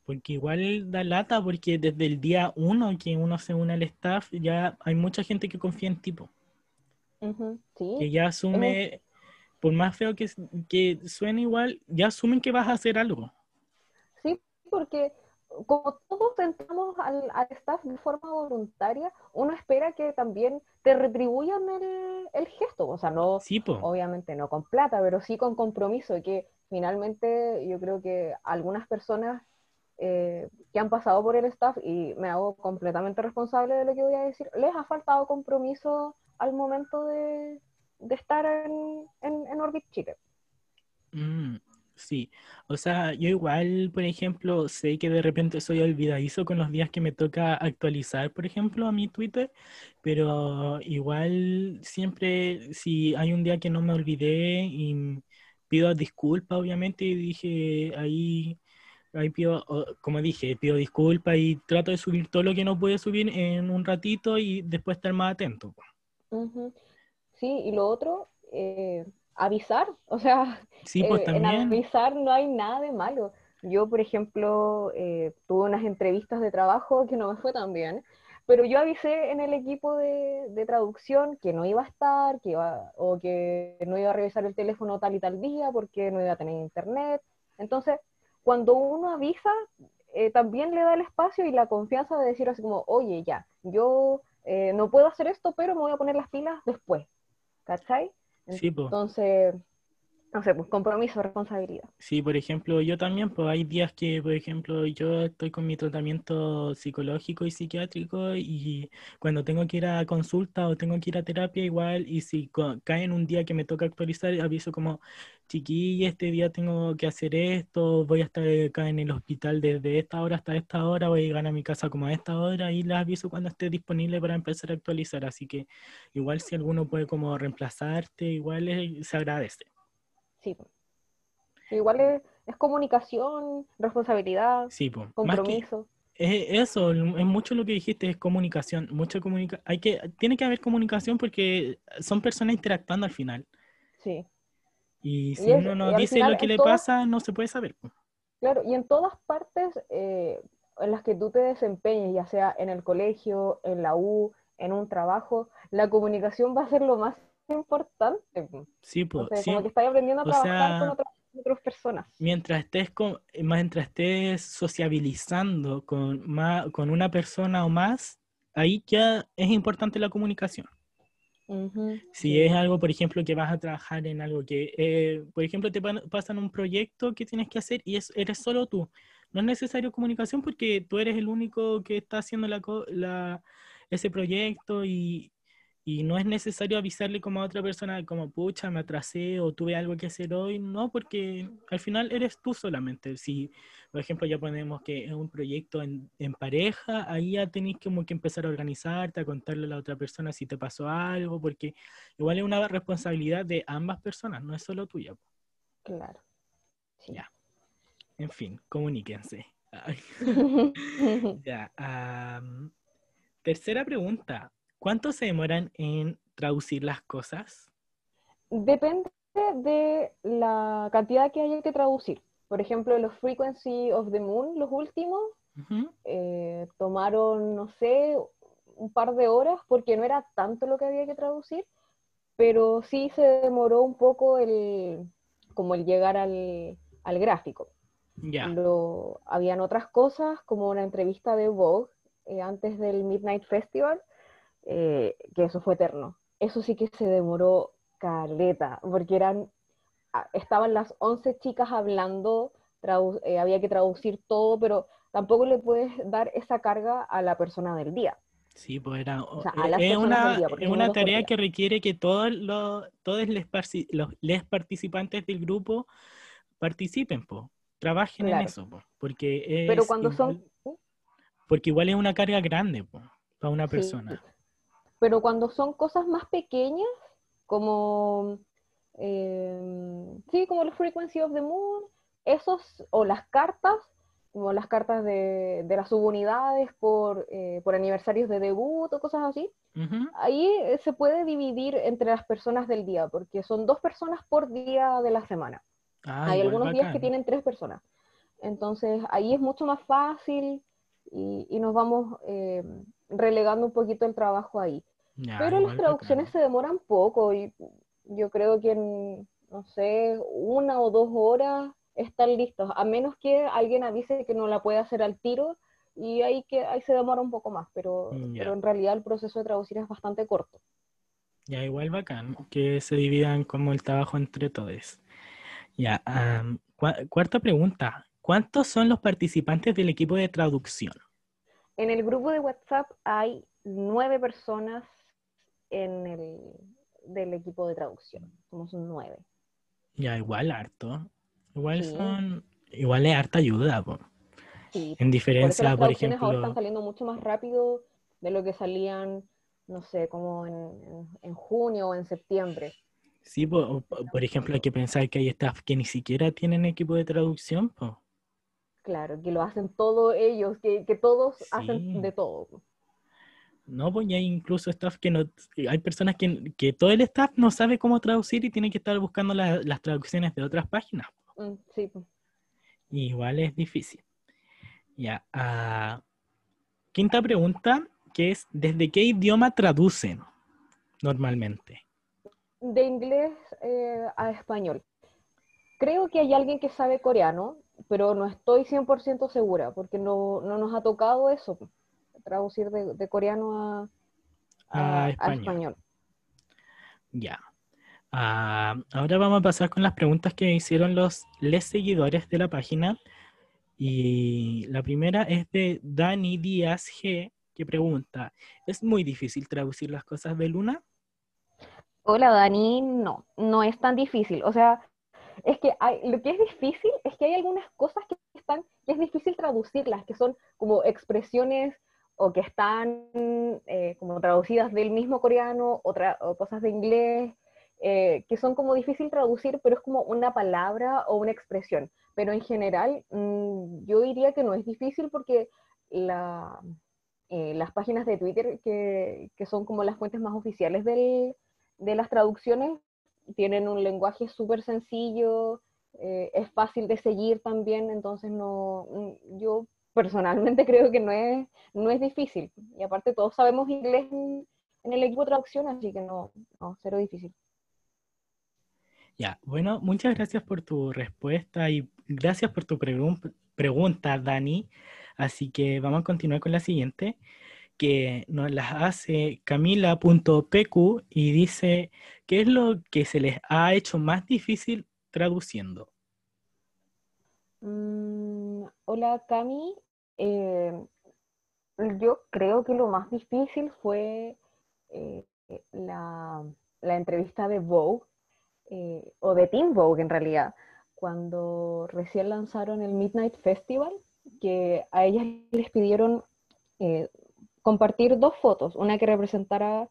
Porque igual da lata, porque desde el día uno que uno se une al staff, ya hay mucha gente que confía en tipo, que Sí, ya asume, por más feo que, que suene igual, ya asumen que vas a hacer algo. sí, porque como todos entramos al, al staff de forma voluntaria, uno espera que también te retribuyan el, el gesto. O sea, no, Sí, obviamente no con plata, pero sí con compromiso, que finalmente yo creo que algunas personas eh, que han pasado por el staff, y me hago completamente responsable de lo que voy a decir, les ha faltado compromiso al momento de, de estar en, en, en Orbit Chicken. Mm, sí, o sea, yo igual, por ejemplo, sé que de repente soy olvidadizo con los días que me toca actualizar, por ejemplo, a mi Twitter, pero igual siempre, si hay un día que no me olvidé y pido disculpas, obviamente, y dije ahí, ahí pido, como dije, pido disculpas y trato de subir todo lo que no pude subir en un ratito y después estar más atento. Ujú. Sí, y lo otro, eh, avisar, o sea, Sí, pues eh, en avisar no hay nada de malo. Yo, por ejemplo, eh, tuve unas entrevistas de trabajo que no me fue tan bien, pero yo avisé en el equipo de, de traducción que no iba a estar, que iba, o que no iba a revisar el teléfono tal y tal día porque no iba a tener internet. Entonces, cuando uno avisa, eh, también le da el espacio y la confianza de decir así como, oye, ya, yo eh, no puedo hacer esto, pero me voy a poner las pilas después. ¿Cachai? sí. Entonces, no sé, pues compromiso, responsabilidad. Sí, por ejemplo, yo también, pues hay días que, por ejemplo, yo estoy con mi tratamiento psicológico y psiquiátrico y cuando tengo que ir a consulta o tengo que ir a terapia igual y si cae en un día que me toca actualizar, aviso como, chiquilla, este día tengo que hacer esto, voy a estar acá en el hospital desde esta hora hasta esta hora, voy a llegar a mi casa como a esta hora y les aviso cuando esté disponible para empezar a actualizar, así que igual si alguno puede como reemplazarte, igual eh, se agradece. Sí. Igual es, es comunicación, responsabilidad, Sí, que, compromiso. Es eso, es mucho lo que dijiste, es comunicación, mucha comunica hay que, tiene que haber comunicación porque son personas interactuando al final. Sí, Y si es- uno y no dice final lo que le todas- pasa, no se puede saber. po. claro. Y en todas partes eh, en las que tú te desempeñes, ya sea en el colegio, en la U, en un trabajo, la comunicación va a ser lo más importante. po. Sí, pues. Entonces, como que estás aprendiendo a o trabajar sea, con otras, otras personas. Mientras estés con, mientras estés sociabilizando con más, con una persona o más, ahí ya es importante la comunicación. Ujú, Si sí. es algo, por ejemplo, que vas a trabajar en algo que, eh, por ejemplo, te pa- pasan un proyecto que tienes que hacer y es, eres solo tú. No es necesario comunicación porque tú eres el único que está haciendo la, la- ese proyecto y, y no es necesario avisarle como a otra persona como, pucha, me atrasé o tuve algo que hacer hoy. No, porque al final eres tú solamente. Si, por ejemplo, ya ponemos que es un proyecto en, en pareja, ahí ya tenéis como que empezar a organizarte, a contarle a la otra persona si te pasó algo, porque igual es una responsabilidad de ambas personas, no es solo tuya. Claro. Sí. Ya. En fin, comuníquense. Ya, tercera pregunta. ¿Cuánto se demoran en traducir las cosas? Depende de la cantidad que haya que traducir. Por ejemplo, los Frequency of the Moon, los últimos, Ujú, eh, tomaron, no sé, un par de horas porque no era tanto lo que había que traducir, pero sí se demoró un poco el, como el llegar al, al gráfico. Ya, Lo, habían otras cosas, como una entrevista de Vogue eh, antes del Midnight Festival, eh, que eso fue eterno. Eso sí que se demoró caleta, porque eran, ah, estaban las 11 chicas hablando, eh, había que traducir todo, pero tampoco le puedes dar esa carga a la persona del día. sí, pues era, O sea, a las es una, día, es una tarea que requiere que todos los, todos les, los les participantes del grupo participen, po, trabajen en eso, po, porque es Pero cuando igual- son... porque igual es una carga grande, po, para una Sí, persona. Pero cuando son cosas más pequeñas, como, eh, sí, como el Frequency of the Moon, esos, o las cartas, como las cartas de, de las subunidades por, eh, por aniversarios de debut o cosas así, Ujú. ahí eh, se puede dividir entre las personas del día, porque son dos personas por día de la semana. Ah, Hay algunos días que bacán. tienen tres personas. Entonces ahí es mucho más fácil y, y nos vamos eh, relegando un poquito el trabajo ahí. Ya, Pero las igual traducciones se demoran poco y yo creo que en, no sé, una o dos horas están listos, a menos que alguien avise que no la puede hacer al tiro y ahí, que, ahí se demora un poco más, pero, Mm, pero en realidad el proceso de traducir es bastante corto. Ya, igual bacán, que se dividan como el trabajo entre todos. Ya, cua- cuarta pregunta. ¿Cuántos son los participantes del equipo de traducción? En el grupo de WhatsApp hay nueve personas en el, del equipo de traducción, somos nueve. Ya, igual harto. Igual Sí. son, igual es harta ayuda, po. Sí, En Por diferencia, las por traducciones ahora ejemplo, están saliendo mucho más rápido de lo que salían, no sé, como en, en- en junio o en septiembre. sí, po, o- po- por ejemplo, hay que pensar que hay staff que ni siquiera tienen equipo de traducción, po. Claro, que lo hacen todos ellos, que, que todos Sí. hacen de todo. No, pues ya hay incluso staff que no, hay personas que, que todo el staff no sabe cómo traducir y tiene que estar buscando la- las traducciones de otras páginas. Mm, Sí, pues. Igual es difícil. Ya. ah, quinta pregunta, que es, ¿desde qué idioma traducen normalmente? de inglés eh, a español. Creo que hay alguien que sabe coreano, pero no estoy 100% segura, porque no, no nos ha tocado eso, traducir de, de coreano a, A a- a español. español. Ya. Ah, ahora vamos a pasar con las preguntas que hicieron los les seguidores de la página. Y la primera es de Dani Díaz G, que pregunta, ¿es muy difícil traducir las cosas de Luna? Hola Dani, no, no es tan difícil. O sea, es que hay, lo que es difícil es que hay algunas cosas que están, que es difícil traducirlas, que son como expresiones o que están eh, como traducidas del mismo coreano o, cosas de inglés, eh, que son como difícil traducir, pero es como una palabra o una expresión. Pero en general, mm, yo diría que no es difícil porque eh, las páginas de Twitter, que, que son como las fuentes más oficiales de las traducciones, tienen un lenguaje súper sencillo, eh, es fácil de seguir también, entonces no, mm, yo personalmente creo que no es, no es difícil. Y aparte todos sabemos inglés en, en el equipo de traducción, así que no, no, cero difícil. Ya, bueno, muchas gracias por tu respuesta y gracias por tu pregun- pregunta, Dani. Así que vamos a continuar con la siguiente, que nos las hace camila.pq y dice, ¿qué es lo que se les ha hecho más difícil traduciendo? Mm, hola Cami, Eh, yo creo que lo más difícil fue eh, la, la entrevista de Vogue, eh, o de Teen Vogue en realidad, cuando recién lanzaron el Midnight Festival, que a ellas les pidieron compartir dos fotos, una que representara,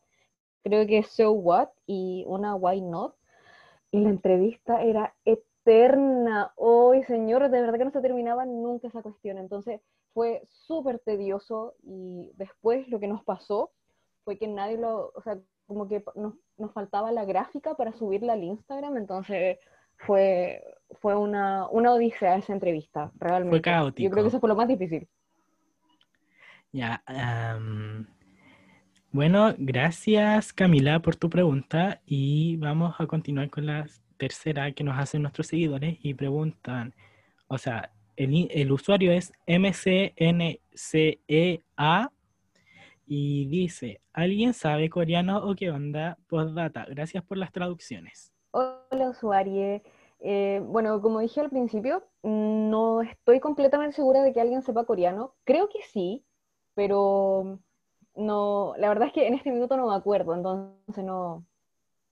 creo que So What, y una Why Not, y la entrevista era eterna. Hoy, señores, de verdad que no se terminaba nunca esa cuestión. Entonces fue súper tedioso y después lo que nos pasó fue que nadie lo, o sea, como que nos, nos faltaba la gráfica para subirla al Instagram, entonces fue, fue una, una odisea esa entrevista, realmente. Yo caótico. creo que eso fue lo más difícil. Ya, bueno, gracias Camila por tu pregunta y vamos a continuar con la tercera que nos hacen nuestros seguidores y preguntan, o sea, el, usuario es MCNCEA y dice, ¿alguien sabe coreano o qué onda? Postdata, gracias por las traducciones. Hola, usuario. Eh, bueno, como dije al principio, no estoy completamente segura de que alguien sepa coreano. Creo que sí, pero no, la verdad es que en este minuto no me acuerdo, entonces no,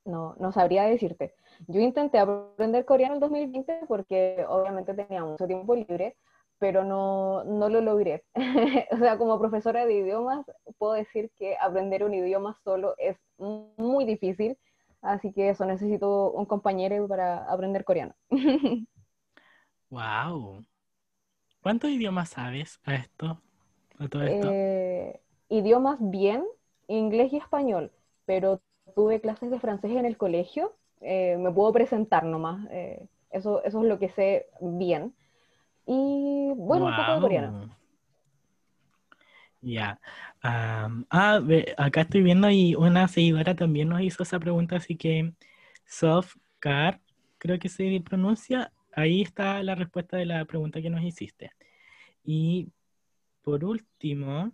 no, no sabría decirte. Yo intenté aprender coreano en el 2020 porque obviamente tenía mucho tiempo libre, pero no, no lo logré. O sea, como profesora de idiomas, puedo decir que aprender un idioma solo es muy difícil, así que eso, necesito un compañero para aprender coreano. Wow. ¿Cuántos idiomas sabes a esto. Eh, idiomas bien, inglés y español, pero tuve clases de francés en el colegio, eh, me puedo presentar nomás, eh, eso, eso es lo que sé bien. Y bueno, un poco de coreano. Ya. Am, ah, acá estoy viendo y una seguidora también nos hizo esa pregunta, así que Softcar, creo que se pronuncia, ahí está la respuesta de la pregunta que nos hiciste. Y por último,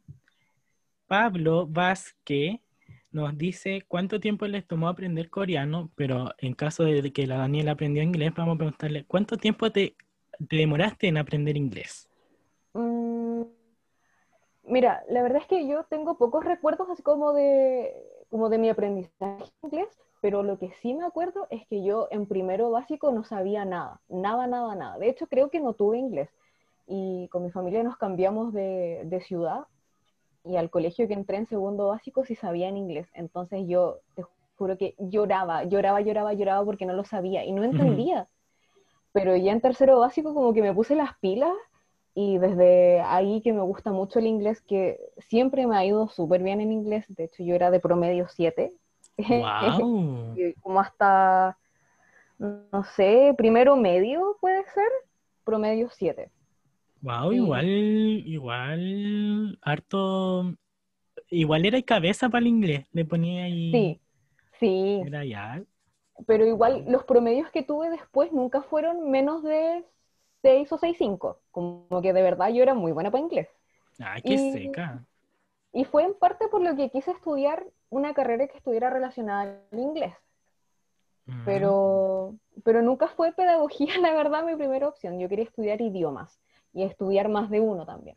Pablo Vázquez nos dice cuánto tiempo les tomó aprender coreano, pero en caso de que la Daniela aprendió inglés, vamos a preguntarle, ¿cuánto tiempo te, te demoraste en aprender inglés? Mm, mira, la verdad es que yo tengo pocos recuerdos así como de, como de mi aprendizaje en inglés, pero lo que sí me acuerdo es que yo en primero básico no sabía nada, nada, nada, nada. De hecho, creo que no tuve inglés. Y con mi familia nos cambiamos de, de ciudad y al colegio que entré en segundo básico sí sabía en inglés. Entonces yo te juro que lloraba, lloraba, lloraba, lloraba porque no lo sabía y no entendía. Pero ya en tercero básico como que me puse las pilas y desde ahí que me gusta mucho el inglés, que siempre me ha ido súper bien en inglés. De hecho, yo era de promedio 7. ¡Wow! como hasta, no sé, primero medio puede ser, promedio 7. Wow, Sí. igual, igual, harto, igual era cabeza para el inglés, le ponía ahí, Sí, sí, era ya, pero igual los promedios que tuve después nunca fueron menos de 6 o 6.5, como que de verdad yo era muy buena para inglés. ah, qué Y- seca, Y fue en parte por lo que quise estudiar una carrera que estuviera relacionada al inglés, Mm, pero, pero nunca fue pedagogía, la verdad, mi primera opción. Yo quería estudiar idiomas y estudiar más de uno también.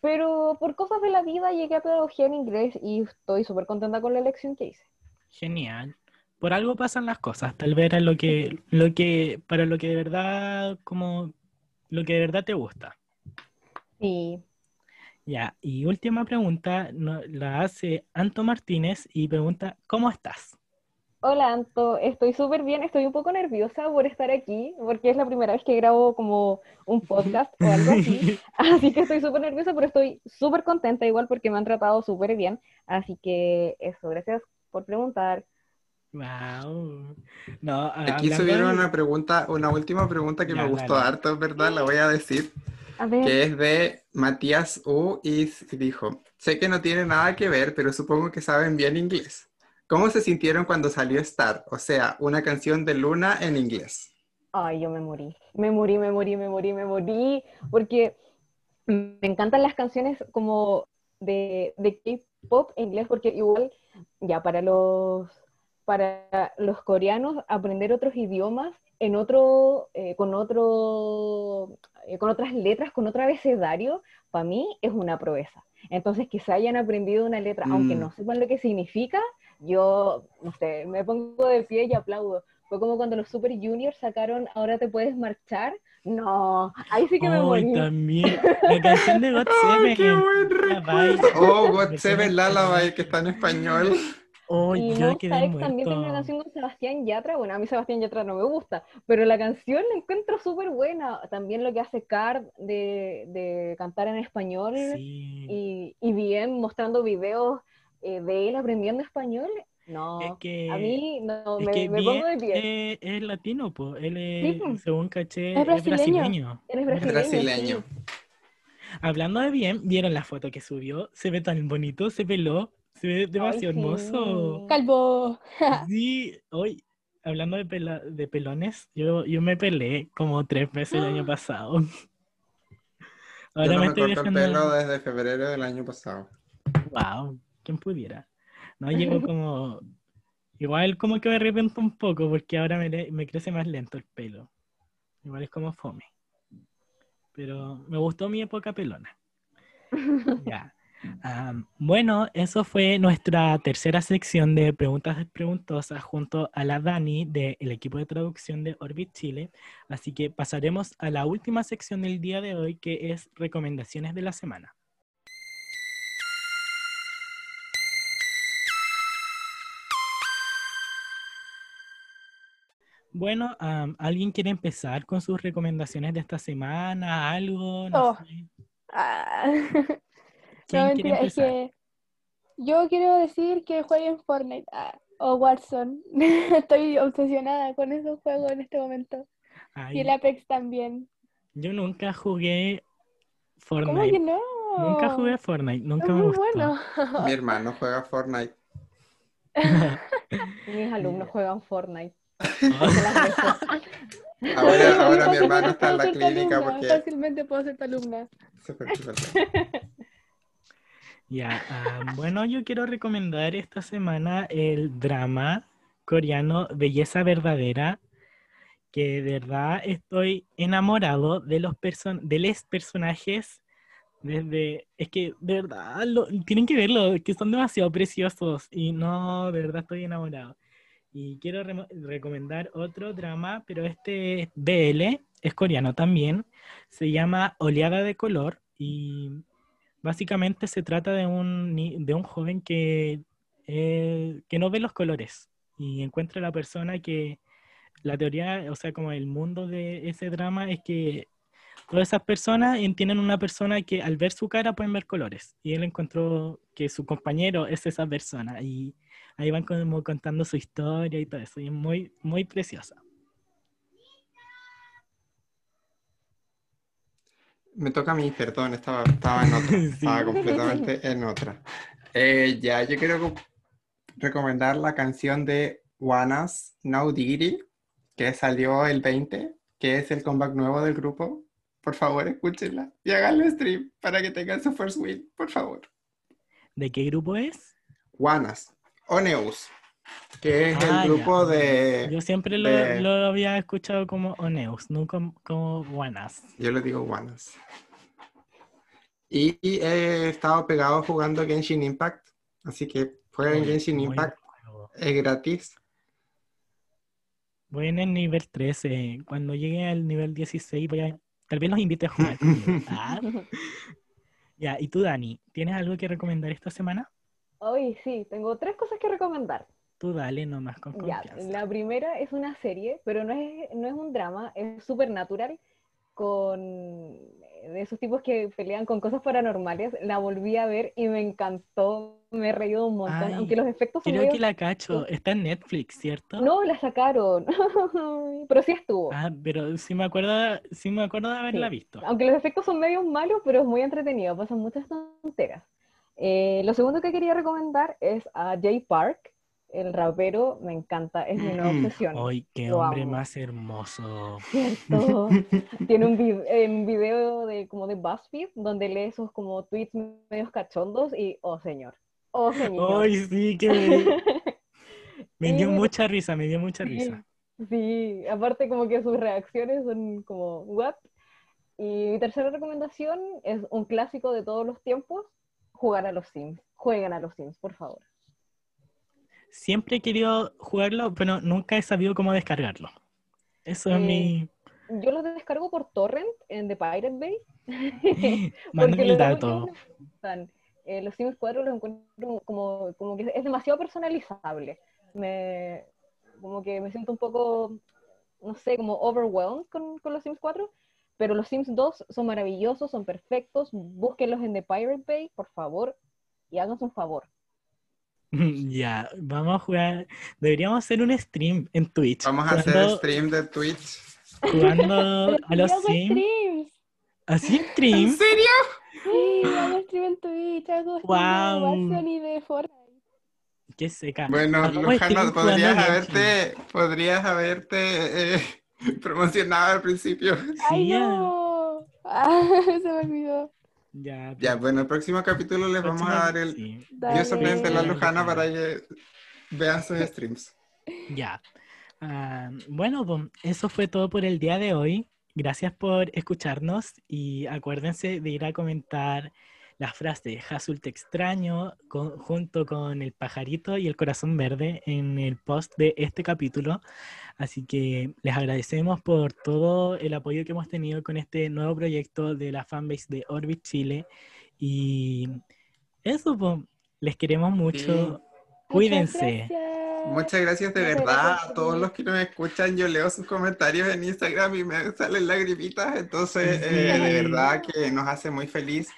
Pero por cosas de la vida llegué a pedagogía en inglés y estoy súper contenta con la elección que hice. genial, por algo pasan las cosas, tal vez era lo que, lo que, para lo que de verdad, como, lo que de verdad te gusta. Sí, Ya, y última pregunta, no- la hace Anto Martínez y pregunta, ¿cómo estás? Hola Anto, estoy súper bien, estoy un poco nerviosa por estar aquí, porque es la primera vez que grabo como un podcast o algo así, así que estoy súper nerviosa, pero estoy súper contenta igual porque me han tratado súper bien, así que eso, gracias por preguntar. Wow. No, Aquí subieron de- una pregunta, una última pregunta que Ya, me gustó dale. harto, ¿verdad? La voy a decir. A ver, que es de Matías U y dijo, sé que no tiene nada que ver, pero supongo que saben bien inglés. ¿Cómo se sintieron cuando salió Star? O sea, una canción de Luna en inglés. ay, yo me morí, me morí, me morí, me morí, me morí, porque me encantan las canciones como de, de K-pop en inglés, porque igual, ya para los, para los coreanos, aprender otros idiomas en otro, eh, con otro, eh, con otras letras, con otro abecedario, para mí es una proeza. Entonces, que se hayan aprendido una letra, aunque Mm. no sepan lo que significa, yo, no sé, me pongo de pie y aplaudo. Fue como cuando los Super Juniors sacaron Ahora te puedes marchar. No, ahí sí que me Ay, morí. también. La canción de God ¡Ay, qué Seven. buen. Oh, God Seven Lullaby, que está en español. Oh, Y yo también tiene una canción con Sebastián Yatra. Bueno, a mí Sebastián Yatra no me gusta, pero la canción la encuentro súper buena. También lo que hace Card de, de cantar en español Sí. y, y bien mostrando videos eh, de él aprendiendo español. No, Es que, a mí no, es me, que me bien pongo de pie. eh, es latino, pues. Él Sí, es, según caché, Es es brasileño. Eres Es brasileño. Brasileño. sí. Hablando de bien, ¿vieron la foto que subió? Se ve tan bonito, se peló, se ve demasiado Ay, hermoso. Calvo. Sí, hoy, hablando de, pela- de pelones, yo, yo me pelé como tres veces el año pasado. Yo Ahora no me me estoy corto el pelo desde febrero del año pasado. Wow, ¿quién pudiera? No, llevo como. Igual como que me arrepiento un poco porque ahora me, me crece más lento el pelo. Igual es como fome. Pero me gustó mi época pelona. Ya. Bueno, eso fue nuestra tercera sección de preguntas preguntosas junto a la Dani del equipo de traducción de Orbit Chile. Así que pasaremos a la última sección del día de hoy que es recomendaciones de la semana. Bueno, am, ¿alguien quiere empezar con sus recomendaciones de esta semana? ¿Algo? No Oh. sé. Ah. ¿Quién No, quiere mentira, es empezar? que yo quiero decir que jueguen Fortnite ah, o Warzone. Estoy obsesionada con esos juegos en este momento. Ay, Y el Apex también. yo nunca jugué ¿Cómo Fortnite. que no? Nunca jugué Fortnite, Es nunca me muy gustó. bueno. Mi hermano juega Fortnite. Mis alumnos juegan Fortnite. Ahora, ahora mi hermano está en la clínica alumna, porque... Fácilmente puedo ser tu alumna. Ya, ah, bueno, yo quiero recomendar esta semana el drama coreano Belleza Verdadera, que de verdad estoy enamorado de los person de los personajes desde, es que de verdad lo- tienen que verlo, que son demasiado preciosos y no, de verdad estoy enamorado. Y quiero recomendar otro drama, pero este es BL, es coreano también, se llama Oleada de Color y Básicamente se trata de un, de un joven que, eh, que no ve los colores y encuentra la persona que la teoría, o sea, como el mundo de ese drama es que todas esas personas entienden una persona que al ver su cara pueden ver colores. Y él encontró que su compañero es esa persona y ahí van como contando su historia y todo eso y es muy, muy preciosa. Me toca a mí, perdón, estaba, estaba en otra, Sí. estaba completamente en otra. Eh, ya, yo quiero co- recomendar la canción de Wanas No Diggity, que salió el 20, que es el comeback nuevo del grupo. Por favor, escúchenla y háganle stream para que tengan su first win, por favor. ¿De qué grupo es? Wanas, Oneus, que es Ah, el ya. grupo de... Yo siempre lo, de- lo había escuchado como Oneus, nunca como Wanas. Yo le digo Wanas. Y, y he estado pegado jugando Genshin Impact, así que jueguen Genshin Impact, es gratis. Voy en el nivel 13. Cuando llegue al nivel 16 voy a... Tal vez los invite a jugar. Ah, Ya, y tú, Dani, ¿tienes algo que recomendar esta semana? Hoy sí, tengo tres cosas que recomendar. Tú dale nomás con Ya, confianza. la primera es una serie, pero no es, no es un drama, es supernatural, con de esos tipos que pelean con cosas paranormales. La volví a ver y me encantó, me he reído un montón, Ay, aunque los efectos son Creo medio... que la cacho. Está en Netflix, ¿cierto? No, la sacaron, pero sí estuvo. Ah, pero sí me acuerdo, sí me acuerdo de haberla Sí. visto. Aunque los efectos son medio malos, pero es muy entretenido, pasan muchas tonteras. Eh, lo segundo que quería recomendar es a Jay Park, el rapero, me encanta, es mi nueva Mm. obsesión. Ay, qué Lo hombre amo. más hermoso. ¿Cierto? Tiene un, vi- eh, un video de como de BuzzFeed donde lee esos como tweets medios cachondos y oh señor, oh. Ay, sí, que me, me dio mucha risa, me dio mucha risa. sí, aparte como que sus reacciones son como what. Y mi tercera recomendación es un clásico de todos los tiempos, jugar a los Sims. Jueguen a los Sims, por favor. Siempre he querido jugarlo, pero nunca he sabido cómo descargarlo. Eso es Eh, mi... Yo los descargo por torrent en The Pirate Bay. Mándame el dato. no. Eh, los Sims 4 los encuentro como, como que es demasiado personalizable. Me, como que me siento un poco, no sé, como overwhelmed con, con los Sims 4. Pero los Sims 2 son maravillosos, son perfectos. Búsquenlos en The Pirate Bay, por favor. Y háganse un favor. Ya, vamos a jugar. Deberíamos hacer un stream en Twitch. Vamos a hacer stream de Twitch. Jugando a los Sims. streams. ¿Así ¿En stream? serio? Sí, hago stream en Twitch, hago Warzone y de Fortnite. Qué seca. Bueno, Hagamos Lujano, podrías haberte, podrías haberte eh, promocionado al principio. ¡Ay, no! Ah, se me olvidó. Ya, Ya, bueno, el próximo capítulo les vamos a dar el sí, Dios sorprende a la. Lujana para que vean sus streams. Ya. Ah, bueno, pues, eso fue todo por el día de hoy. Gracias por escucharnos y acuérdense de ir a comentar la frase Hazul te extraño con- junto con el pajarito y el corazón verde en el post de este capítulo. Así que les agradecemos por todo el apoyo que hemos tenido con este nuevo proyecto de la fanbase de Orbit Chile. Y eso, pues, les queremos mucho. Muchas Cuídense. Muchas gracias de verdad a todos los que nos escuchan. Yo leo sus comentarios en Instagram y me salen lagrimitas. Entonces, eh, de verdad que nos hace muy feliz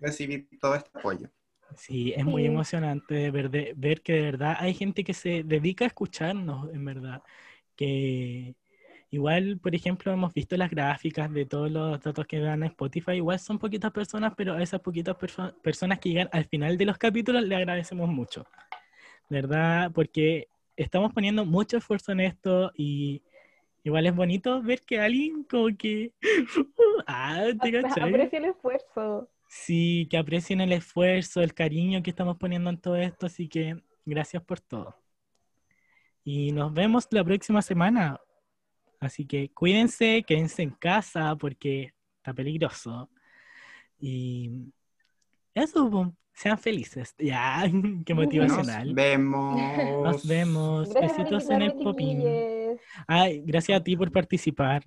recibir todo este apoyo. Sí, es muy Sí. emocionante ver, de- ver que de verdad hay gente que se dedica a escucharnos, en verdad. Que igual, por ejemplo, hemos visto las gráficas de todos los datos que dan a Spotify. Igual son poquitas personas, pero a esas poquitas perso- personas que llegan al final de los capítulos le agradecemos mucho. ¿Verdad? Porque estamos poniendo mucho esfuerzo en esto y igual es bonito ver que alguien como que... ah, ¿te? Aprecio el esfuerzo. Sí, que aprecien el esfuerzo, el cariño que estamos poniendo en todo esto, así que gracias por todo. Y nos vemos la próxima semana. Así que cuídense, quédense en casa porque está peligroso. Y eso, sean felices. Ya, qué Nos motivacional. vemos. Nos vemos. Gracias por Besitos en el popín. Ay, gracias a ti por participar.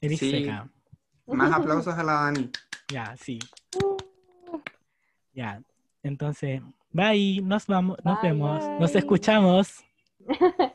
Eres Sí. seca. Más aplausos a la Dani. Ya, sí. Ya. Entonces, bye, nos vamos, nos Bye, vemos, nos escuchamos.